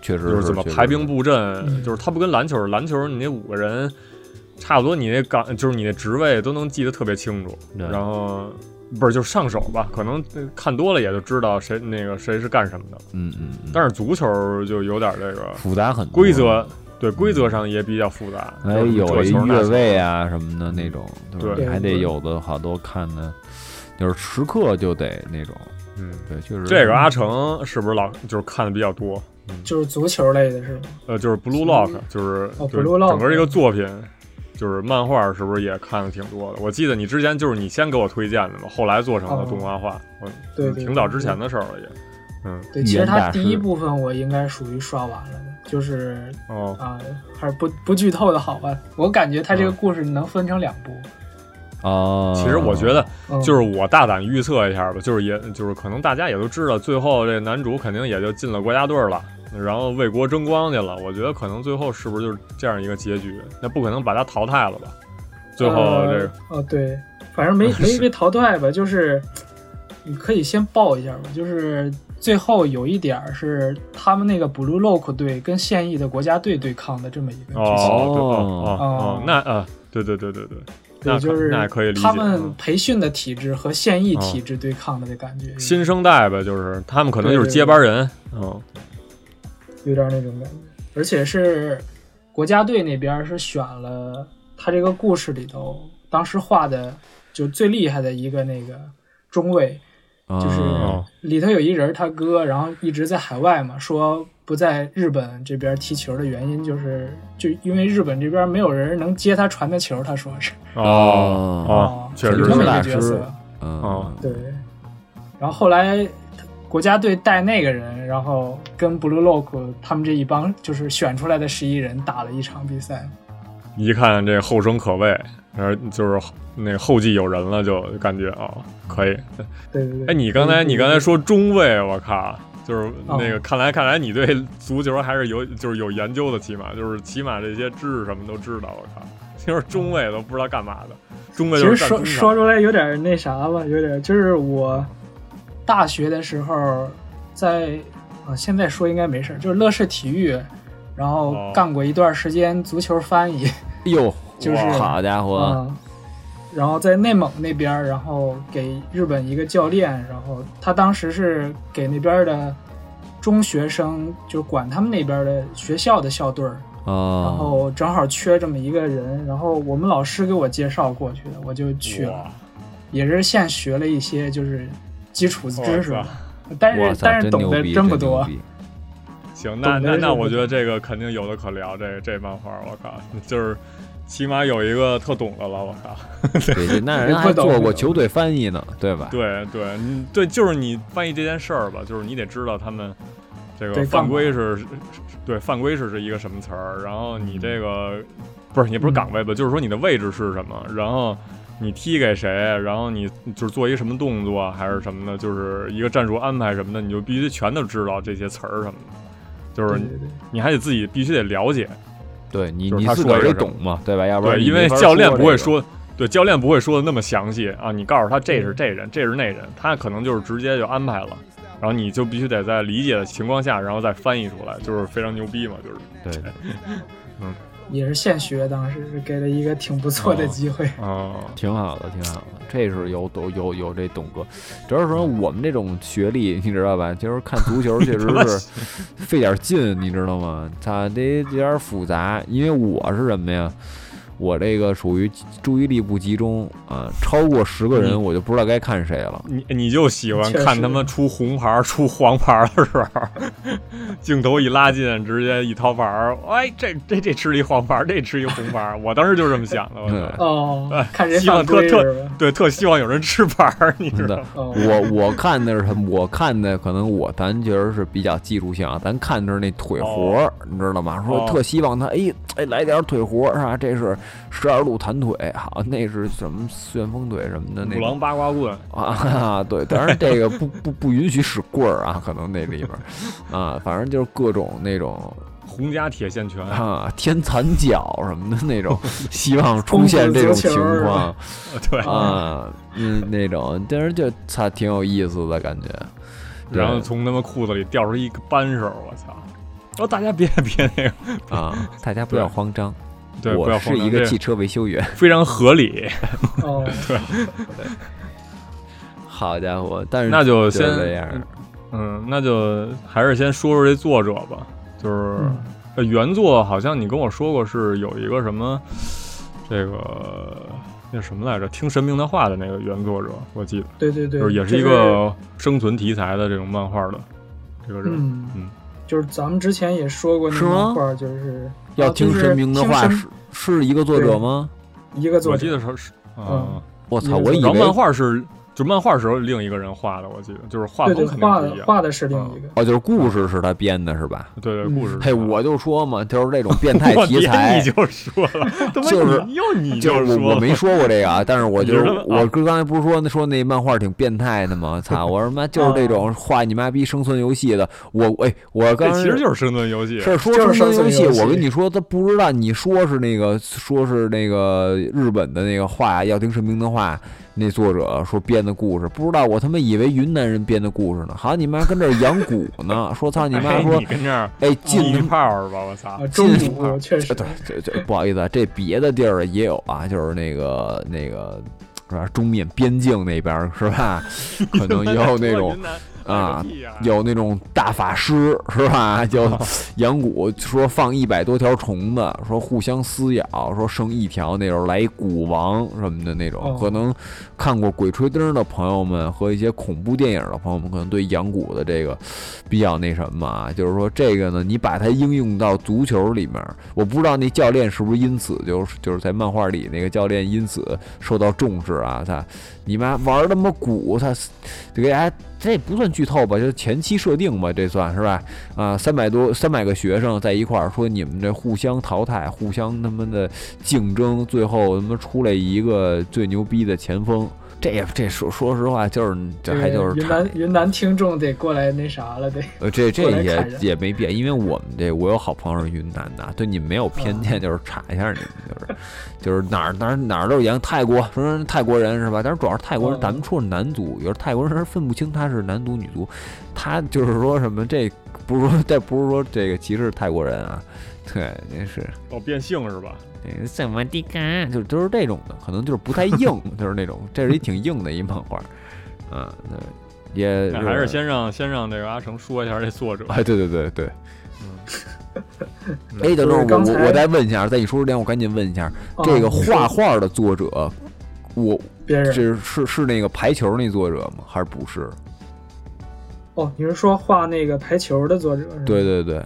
确实就是怎么排兵布阵，嗯就是它不跟篮球，篮球你那五个人差不多，你那岗就是你那职位都能记得特别清楚，然后不是就是上手吧，可能看多了也就知道谁那个谁是干什么的，嗯嗯，嗯但是足球就有点这个复杂很多规则。对规则上也比较复杂，哎，就是有一越位啊什么的那种，对吧对你还得有的好多看的，就是时刻就得那种，嗯，对，就是这个阿成是不是老就是看的比较多？就是足球类的是吗？呃，就是 Blue Lock，就是哦 Blue Lock 整个这个作品，就是漫画，是不是也看的挺多的？我记得你之前就是你先给我推荐的嘛，后来做成了动画化，对对挺早之前的事儿了也。嗯，对，其实它第一部分我应该属于刷完了的，就是哦，啊、还是不不剧透的好吧？我感觉它这个嗯故事能分成两部，啊，其实我觉得嗯、就是我大胆预测一下吧，就是也就是可能大家也都知道，最后这男主肯定也就进了国家队了。然后为国争光去了，我觉得可能最后是不是就是这样一个结局？那不可能把他淘汰了吧？最后这个呃、哦对，反正没 *laughs* 没被淘汰吧，就是你可以先报一下吧，就是最后有一点是他们那个 Blue Lock 队跟现役的国家队对抗的这么一个剧哦，情。哦哦哦哦，那呃，对对对对对，那对，就是那可以理解。他们嗯。培训的体制和现役体制对抗的这感觉，新生代吧，就是他们可能就是接班人，嗯，有点那种感觉，而且是国家队那边是选了他这个故事里头当时画的就最厉害的一个那个中卫，就是哦。里头有一人他哥，然后一直在海外嘛，说不在日本这边踢球的原因就是就因为日本这边没有人能接他传的球，他说是哦哦哦，确实这么一，个角色，嗯哦对，然后后来国家队带那个人，然后跟 Blue Lock 他们这一帮就是选出来的十一人打了一场比赛。一看这后生可畏，然后就是那个后继有人了，就感觉啊、可以。对对对。哎，你刚才你刚才说中卫，我靠，就是哦。那个看来看来你对足球还是有就是有研究的，起码就是起码这些知识什么都知道，我靠，就是中卫都不知道干嘛的，中卫其实说就是站中场。说出来有点那啥吧，有点就是我大学的时候在啊，现在说应该没事，就是乐视体育，然后哦。干过一段时间足球翻译，哟，*laughs* 就是好家伙，嗯，然后在内蒙那边，然后给日本一个教练，然后他当时是给那边的中学生，就管他们那边的学校的校队儿，然啊，后正好缺这么一个人，然后我们老师给我介绍过去的，我就去了，也是现学了一些就是基础知识，但是，但是懂得真不多，行，那那那我觉得这个肯定有的可聊，这这漫画我靠，就是起码有一个特懂的了，我靠。对对，那人还做过球队翻译呢，对吧？对对，你对，就是你翻译这件事儿吧，就是你得知道他们这个犯规是，对犯规是是一个什么词儿，然后你这个不是也不是嗯岗位吧，就是说你的位置是什么，然后你踢给谁，然后你就是做一个什么动作还是什么的，就是一个战术安排什么的，你就必须全都知道这些词儿什么的，就是。你还得自己必须得了解，对你就是你自个儿懂嘛，对吧？要不然因为教练不会说，对，教练不会说的那么详细啊。你告诉他这是嗯这人，这是那人，他可能就是直接就安排了，然后你就必须得在理解的情况下，然后再翻译出来，就是非常牛逼嘛，就是对，*laughs* 也是现学，当时是给了一个挺不错的机会。哦，挺好的，挺好的。这是有懂有有这懂哥，主要是说我们这种学历，你知道吧？就是看足球确实是 *laughs* 费点劲，你知道吗？它得有点复杂，因为我是什么呀？我这个属于注意力不集中啊，超过十个人我就不知道该看谁了。你你就喜欢看他们出红牌儿、出黄牌儿的时候，镜头一拉近，直接一掏牌儿，哎，这这这吃一黄牌儿，这吃一红牌儿，我当时就这么想的，*laughs* 哦哎，看谁希望特特？对，特希望有人吃牌儿，你知道我我看的是什么？我看的可能我咱觉得是比较技术性啊，咱看的是那腿活儿，你知道吗？说哦特希望他，哎，哎来点腿活是吧？这是十二路弹腿，好，那是什么旋风腿什么的那种五郎八卦棍，啊，对，当然这个不不不允许使棍儿啊，可能那里边儿啊，反正就是各种那种洪家铁线拳，啊天残脚什么的那种，希望出现这种情况对，啊，嗯，那种，但是就他挺有意思的感觉。然后从他们裤子里掉出一个扳手，我操！哦大家别别那个，啊，大家不要慌张，对，我是一个汽车维修员。非常合理。哦，*laughs* 对。好家伙，但是那就就是先这样，嗯，那就还是先说说这作者吧，就是、嗯。呃原作好像你跟我说过是有一个什么这个那什么来着，听神明的话的那个原作者，我记得。对对对，就是也是一个生存题材的这种漫画的这个人，嗯。嗯就是咱们之前也说过那漫画，就是要啊就是听神明的话是是一个作者吗？一个作我记者，得是是啊。嗯我操，嗯我以为漫画是，就漫画时候另一个人画的，我记得就是画对对，风肯定画不一样。的画的是另一个，哦，就是故事是他编的，是吧？对对，嗯故事嘿，我就说嘛，就是这种变态 *laughs* 题材你，就说了，*laughs* 就是又你就是说我我没说过这个啊，但是我就是我哥刚才不是说那说那漫画挺变态的吗？操，我说妈就是这种画你妈逼生存游戏的，我哎，我这刚其实就是生存游戏。是说是生存游戏，生存游戏我跟你说，他不知道你说是那个说是那个日本的那个画要听神明的话，那作者说编的故事，不知道我他妈以为云南人编的故事呢，好你妈跟这儿养蛊呢，说操你妈哎说你跟这儿哎进一进炮是吧？我操啊，！中进午确实对对对，不好意思啊，这别的地儿也有啊，就是那个那个是吧？中缅边境那边儿是吧？*laughs* 可能也有那种啊有那种大法师是吧？*laughs* 就养蛊，说放一百多条虫子，说互相撕咬，说剩一条那种来一蛊王什么的那种。哦可能看过《鬼吹灯》的朋友们和一些恐怖电影的朋友们，可能对养蛊的这个比较那什么啊，就是说这个呢，你把它应用到足球里面，我不知道那教练是不是因此就是就是在漫画里那个教练因此受到重视啊，他你妈玩他妈蛊，他就给大家这不算剧透吧，就是前期设定吧，这算是吧？啊，三百多三百个学生在一块儿说你们这互相淘汰，互相他妈的竞争，最后他妈出来一个最牛逼的前锋。这也这说说实话，就是这还就是差云南云南听众得过来那啥了，得呃，这这也也没变，因为我们这我有好朋友是云南的，对你们没有偏见，就是查一下你们，就是就是哪儿哪儿哪儿都一样，泰国说人泰国人是吧？但是主要是泰国人，嗯。咱们说是男足，有时候泰国人分不清他是男足女足，他就是说什么这不是说 *laughs* 这不是说这个歧视泰国人啊，对，那是哦，变性是吧？呃怎么的干，就都是这种的，可能就是不太硬，就是那种，这是一挺硬的一漫画，啊，对，也那还是先让先让那个阿成说一下这作者。哎，对对对对。嗯，哎，等等，我我我再问一下，在你说之前，我赶紧问一下，这个画画的作者，我这是是那个排球那作者吗？还是不是？哦，你是说画那个排球的作者是吗？对，对对，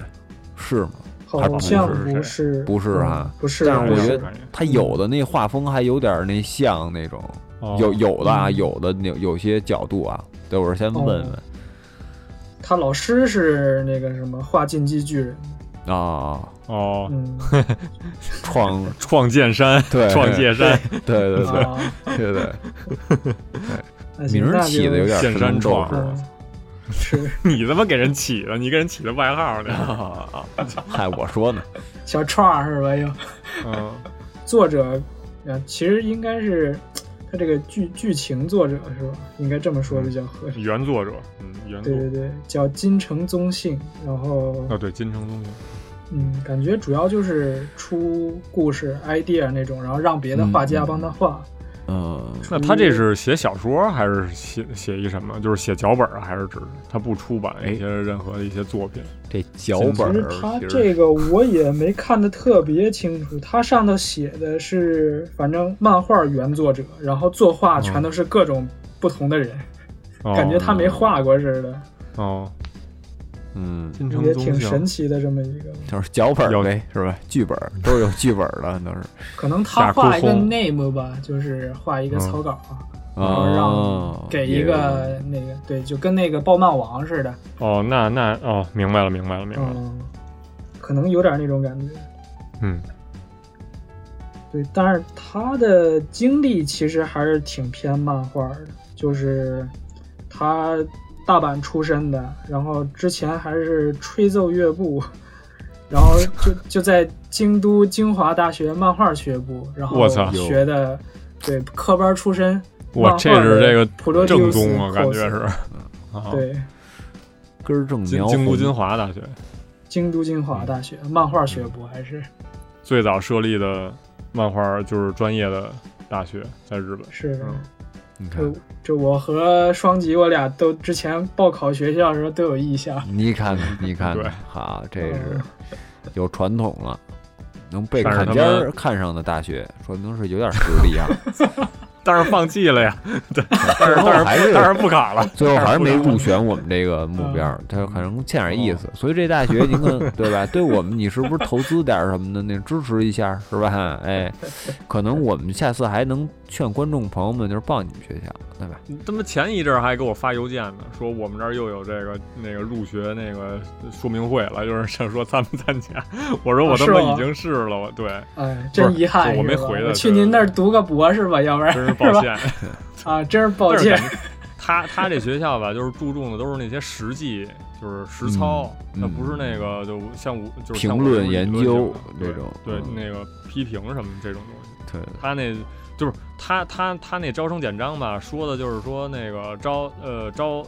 是吗？好像不是，不是啊嗯不是，但是我觉得他有的那画风还有点那像那种，哦。有有的啊，嗯。有的有有些角度啊，对，我是先问问。哦。他老师是那个什么画进击巨人，啊，哦，嗯，*laughs* 创创建山，对。创建山，对对对啊，对对，*laughs* 名儿起的有点山创士嗯是 *laughs* 你他妈给人起的，你给人起的外号呢？啊，*laughs* 嗨，我说呢，*laughs* 小串儿是吧？又嗯，作者啊，其实应该是他这个剧剧情作者是吧？应该这么说比较合适。原作者，嗯，原作对，对对，叫金城宗信，然后哦对，金城宗信，嗯，感觉主要就是出故事 idea 那种，然后让别的画家帮他画。嗯，那他这是写小说还是写写一什么？就是写脚本啊，还是指他不出版一些任何的一些作品？这脚本其实他这个我也没看得特别清楚，他上头写的是反正漫画原作者，然后作画全都是各种不同的人，哦感觉他没画过似的，哦，嗯，金城也宗挺神奇的这么一个。就是脚本有呗，是吧？剧本都是有剧本的，都是 *laughs* 可能他画一个 name 吧，就是画一个草稿，然后啊让，给一个那个对，就跟那个爆漫王似的，哦，那那哦，明白了，明白了，明白了。嗯，可能有点那种感觉。嗯，对，但是他的经历其实还是挺偏漫画的，就是他大阪出身的，然后之前还是吹奏乐部，*laughs* 然后就就在京都精华大学漫画学部，然后我操。学的对科班出身，哇，这是这个普罗正宗啊，感觉是。啊，对，根儿正京苗红。京都京华大学。京都精华大学漫画学部还是。最早设立的漫画就是专业的大学，在日本。是。的。嗯你看就，就我和双吉，我俩都之前报考学校的时候都有意向。你看看，*laughs* 你看看，好，这是嗯有传统了。能被坎肩儿看上的大学，说明是有点实力啊。*laughs* 但是放弃了呀，*laughs* 对，但是但还是是但是不考了，最后还是没入选我们这个目标嗯，他可能欠点意思，所以这大学您看 *laughs* 对吧？对我们你是不是投资点什么的，那支持一下是吧？哎，可能我们下次还能劝观众朋友们就是报你们学校，对吧？他妈前一阵儿还给我发邮件呢，说我们这儿又有这个那个入学那个说明会了，就是想说参不参加。我说我他啊是吗妈已经是了，我对，哎，真遗憾，我没回的去您那儿读个博士吧，要不然真是抱吧歉。啊，真是抱歉 *laughs* 他他这学校吧，就是注重的都是那些实际，就是实操，嗯那不是那个就像我就是评论研究这种对嗯那个批评什么这种东西。对，他那就是他他他那招生简章吧，说的就是说那个招呃招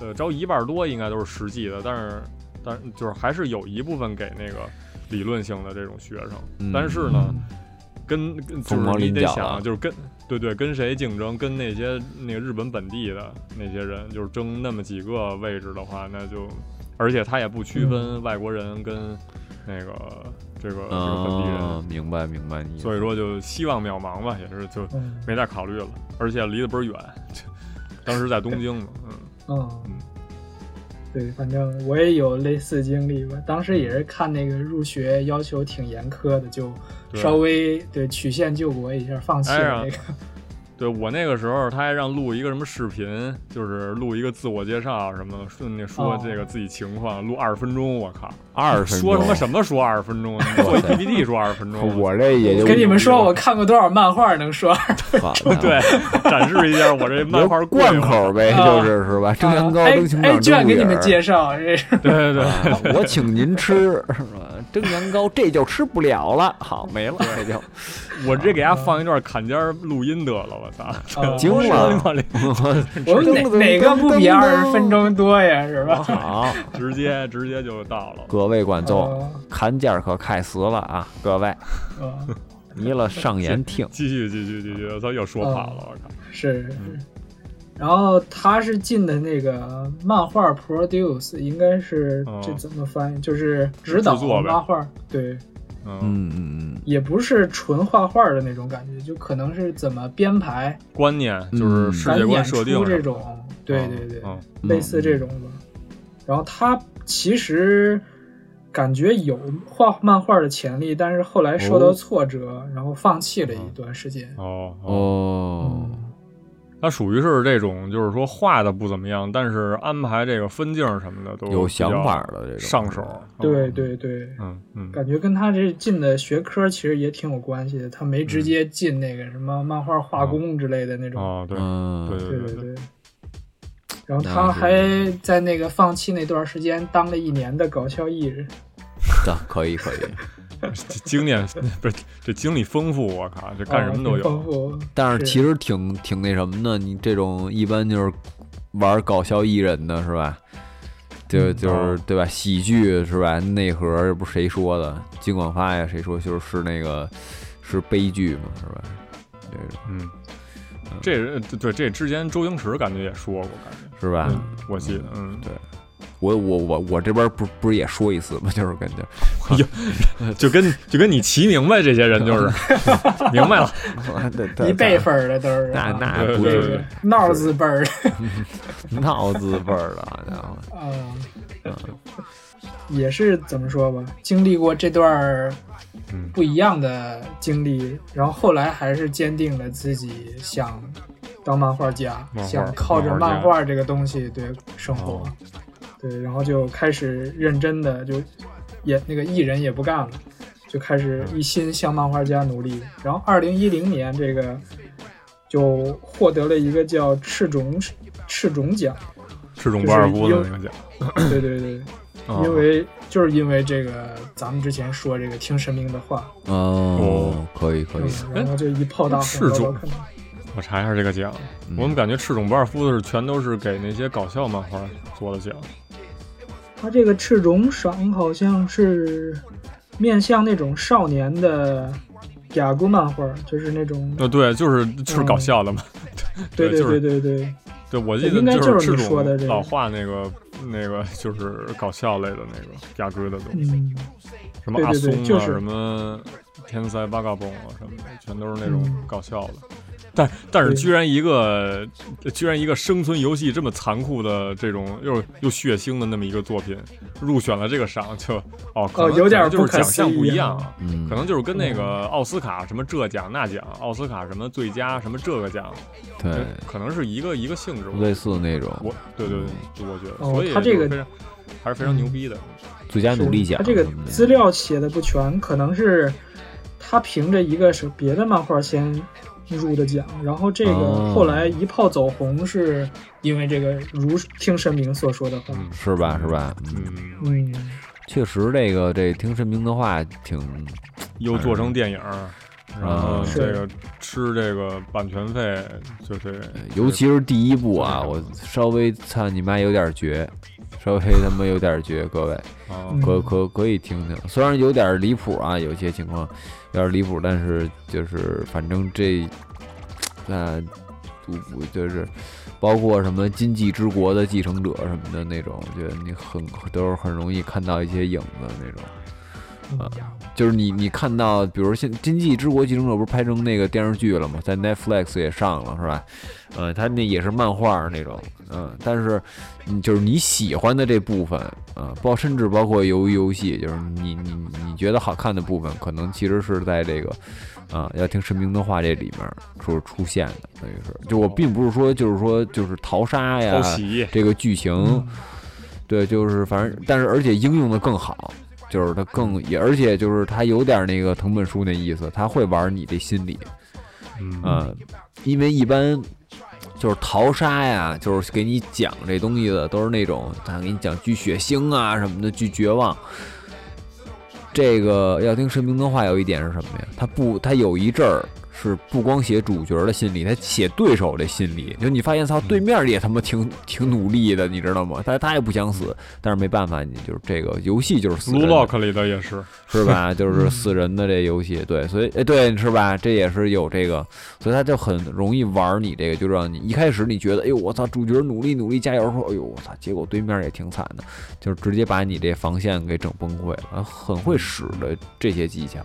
呃招一半多应该都是实际的，但是但是就是还是有一部分给那个理论性的这种学生，嗯但是呢。跟跟就是你得想啊，就是跟对对跟谁竞争，跟那些那个日本本地的那些人，就是争那么几个位置的话，那就而且他也不区分外国人跟那个这个这个本地人，嗯，明白明白你。所以说就希望渺茫吧，也是就嗯没再考虑了，而且离得倍儿远，当时在东京嘛，嗯嗯嗯，对，反正我也有类似经历吧。当时也是看那个入学要求挺严苛的，就稍微对曲线救国一下，放弃了那个。对我那个时候，他还让录一个什么视频，就是录一个自我介绍什么，顺便说哦。这个自己情况，录二十分钟，我靠，二十分钟说什么什么说二十分钟，你 *laughs* 做一 PPT 说二十分钟，我这也就跟你们说，我看过多少漫画，能说好对，展示一下我这漫画过贯口呗，啊。就是是吧？蒸羊羔、哎蒸熊哎，掌、居然给你们介绍，这是。对对对，啊我请您吃是吧？蒸羊羔这就吃不了了，*laughs* 好没了，这就我直接给大家放一段坎肩儿录音得了，我操，啊惊了我里 *laughs* 我们哪哪个不比二十分钟多呀？是吧？好，直接直接就到了。各位观众，哦砍价可开始了啊！各位，哦你了上眼听，继续继续继续，我操，又说跑了，我靠。是。是是然后他是进的那个漫画 produce，应该是哦。这怎么翻译？就是指导漫画，对，嗯，嗯嗯也不是纯画画的那种感觉，就可能是怎么编排、观念就是世界敢演出观设定这种，对对对，类似这种吧。然后他其实感觉有画漫画的潜力，但是后来受到哦。挫折，然后放弃了一段时间。哦嗯，哦，他属于是这种，就是说画的不怎么样，但是安排这个分镜什么的都有想法的这种上手。对嗯，对对，嗯嗯，感觉跟他这进的学科其实也挺有关系的。他没直接进那个什么漫画画工之类的那种。哦对嗯，对对对对对。然后他还在那个放弃那段时间当了一年的搞笑艺人。这可以可以，这 *laughs* 经验不是这经历丰富，我靠，这干什么都有。富但是是其实挺挺那什么的，你这种一般就是玩搞笑艺人的是吧？就嗯就是哦对吧？喜剧是吧？内核不是谁说的？金广发呀，谁说就是是那个是悲剧嘛，是吧？这种嗯，这人对这之前周星驰感觉也说过，感觉是吧？嗯我记得，嗯，对我我我我这边不不是也说一次吗？*laughs* 就是感觉 *laughs* 就跟就跟你齐明白这些人就是 *laughs* 明白了，一辈分儿的都是那啊那不是闹字辈儿的闹字辈儿的，好家伙，啊，也是怎么说吧，经历过这段不一样的经历，然后后来还是坚定了自己想当漫画家，画想靠着漫画家漫画这个东西对生活，哦对，然后就开始认真的就也那个艺人也不干了，就开始一心向漫画家努力。然后二零一零年这个就获得了一个叫赤种赤种奖，赤种不二夫的那个奖，对对对，*clears throat* 啊因为就是因为这个咱们之前说这个听神明的话，哦，可以可以，嗯然后就一炮大红赤种了我查一下这个奖。嗯我们感觉赤冢不二夫的是全都是给那些搞笑漫画做的奖。他这个赤冢赏好像是面向那种少年的雅姑漫画，就是那种呃，对，就是就是搞笑的嘛。*laughs* 对对 *laughs* 就是对对对，对，我记应该得就是你赤说的这个种老画那个那个就是搞笑类的那个压根的东西，嗯，什么阿对对对松啊，就是什么天才八嘎蹦啊什么的，全都是那种嗯搞笑的。但但是居然一个居然一个生存游戏这么残酷的这种又又血腥的那么一个作品入选了这个赏，就哦可能哦有点就是奖项不一样啊。嗯，可能就是跟那个奥斯卡什么这奖那奖，奥斯卡什么最佳什么这个奖，对可能是一个一个性质。类似那种我对对对，就我觉得，哦所以他这个就是非常还是非常牛逼的。最佳努力奖他这个资料写的不全，可能是他凭着一个是别的漫画先入的奖，然后这个哦。后来一炮走红，是因为这个如听神明所说的话。嗯，是吧是吧？嗯，嗯，嗯，确实这个这听神明的话挺又做成电影，然后是这个吃这个版权费，就这，尤其是第一部啊，我稍微操你妈有点绝，稍微他妈有点绝，各位。可可可以听听，虽然有点离谱啊，有些情况有点离谱，但是就是反正这那不不就是包括什么《经济之国》的继承者什么的那种，我觉得你很都是很容易看到一些影子那种。嗯。就是你你看到，比如现《经济之国继承者》不是拍成那个电视剧了吗？在 Netflix 也上了，是吧？呃，它那也是漫画那种，嗯、但是你就是你喜欢的这部分，啊、包甚至包括鱿鱼游戏，就是你你你觉得好看的部分，可能其实是在这个啊、要听神明的话这里面出出现的，等于是，就我并不是说就是说就是淘沙呀这个剧情，嗯。对，就是反正，但是而且应用的更好，就是他更也，而且就是他有点那个藤本树那意思，他会玩你这心理，嗯嗯，因为一般就是淘沙呀，就是给你讲这东西的都是那种他给你讲巨血腥啊什么的，巨绝望。这个要听神明的话，有一点是什么呀？他不，他有一阵儿是不光写主角的心理，他写对手的心理。就你发现，操，对面也他妈挺挺努力的，你知道吗？他他也不想死，但是没办法，你就是这个游戏就是死《人 Blue 的 Lock》里的也是，是吧？*laughs* 就是死人的这游戏，对，所以哎，对，是吧？这也是有这个，所以他就很容易玩你这个，就让你一开始你觉得，哎呦，我操，主角努力努力加油，说，哎呦，我操，结果对面也挺惨的，就是直接把你这防线给整崩溃了，很会使的这些技巧。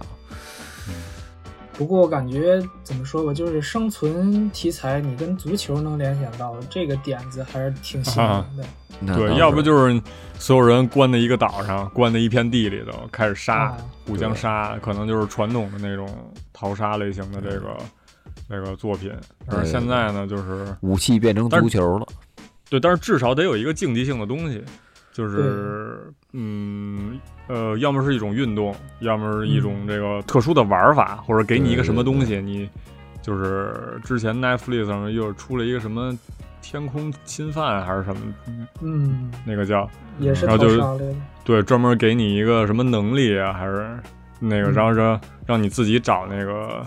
不过我感觉怎么说吧，就是生存题材，你跟足球能联想到这个点子，还是挺新颖的。对，要不就是所有人关在一个岛上，关在一片地里头，开始杀啊，互相杀，可能就是传统的那种淘沙类型的这个这个作品。但是现在呢，就是武器变成足球了，对，但是至少得有一个竞技性的东西，就是嗯呃，要么是一种运动，要么是一种这个特殊的玩法，或者给你一个什么东西，你就是之前 Netflix 上面又出了一个什么天空侵犯还是什么，嗯，那个叫也是然后就是。对，专门给你一个什么能力啊，还是那个，嗯然后让让你自己找那个。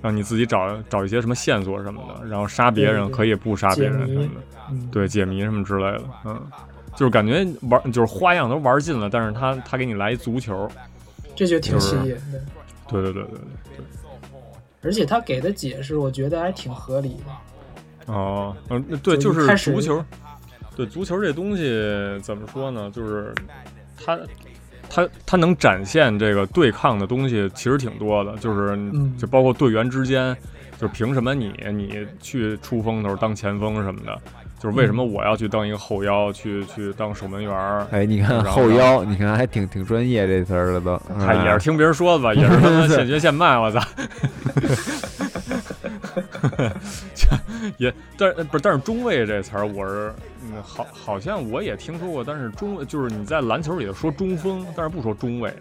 让你自己找找一些什么线索什么的，然后杀别人可以不杀别人什么的。嗯，对解谜什么之类的，嗯，就是感觉玩就是花样都玩尽了，但是他他给你来一足球，这就挺就是吸引的。对对对对对而且他给的解释，我觉得还挺合理的。哦，嗯，对，就就是足球，对足球这东西怎么说呢？就是他他他能展现这个对抗的东西其实挺多的，就是嗯就包括队员之间，就是凭什么你你去出风头当前锋什么的，就是为什么我要去当一个后腰，去去当守门员儿？哎，你看后后腰，你看还挺挺专业这词儿了都，他也是听别人说的吧，也是他妈现 *laughs* 学现卖，我操！这 *laughs* 也，但是不是？但是中卫这词儿，我是嗯，好，好像我也听说过。但是中卫就是你在篮球里头说中锋，但是不说中卫，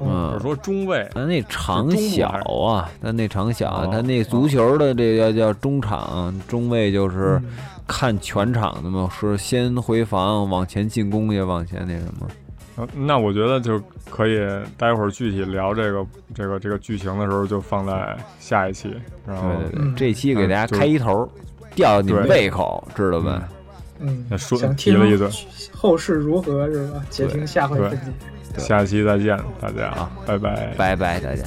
嗯就是说中卫，他那场小啊，他那场小，哦他那足球的这个叫中场，中卫就是嗯看全场的嘛，是先回防，往前进攻也往前那什么。呃那我觉得就可以，待会儿具体聊这个这个这个剧情的时候，就放在下一期。然后对对对，嗯这期给大家开一头，吊你们胃口，知道吧？嗯，说想听提了一嘴后事如何是吧？且听下回分解。下期再见，大家啊，拜拜。拜拜，大家。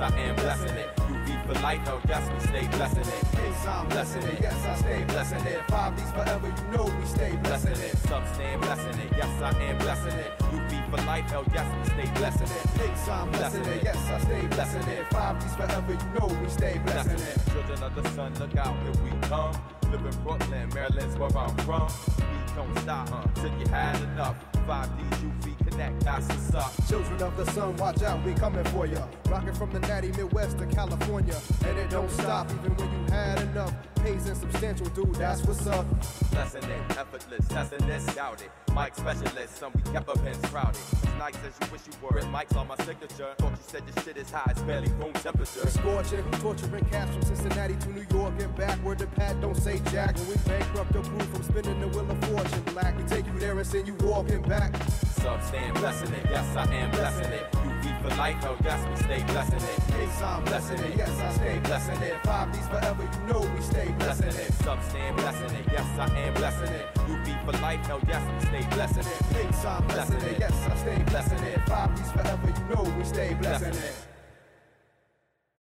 Yes I am blessing it. You be for life, oh yes we stay blessing it. yes, I'm blessing it. Yes, I stay blessing it. Five D's forever, you know we stay blessing it. it, some blessing it, yes I am blessing it. You be for life, oh yes we stay blessing it. Yes, I'm blessing it. Yes, I stay blessing it. Five D's forever, you know we stay blessing it. Children of the sun, look out, here we come. Live in Brooklyn, Maryland's where I'm from. We don't stop till you had enough. 5D UV Connect, that's what's up. Children of the sun, watch out, we coming for ya. Rocking from the natty Midwest to California. And it don't stop even when you had enough. Pays and substantial, dude, that's what's up. Blessing it, effortless, testing this, doubt it. Mike specialist, some we kept up and sprouted. As nice as you wish you were. Red Mike's on my signature. Thought you said your shit is high, it's barely room temperature. Scorching, torturing cats from Cincinnati to New York and back where the pad don't say jack. When we bankrupt the proof from spinning the wheel of fortune black. We take you there and send you walking back. Some stand blessing it, yes I am blessing it. You be for life, oh yes we stay blessing it. Yes, I'm blessing it. Yes, I stay blessing it. Five D's forever, you know we stay blessing it. some stand blessing it, yes I am blessing it. You be for life, oh yes we stay blessing it. Yes, I'm blessing it. Yes, I stay blessing it. Five D's forever, you know we stay blessing it.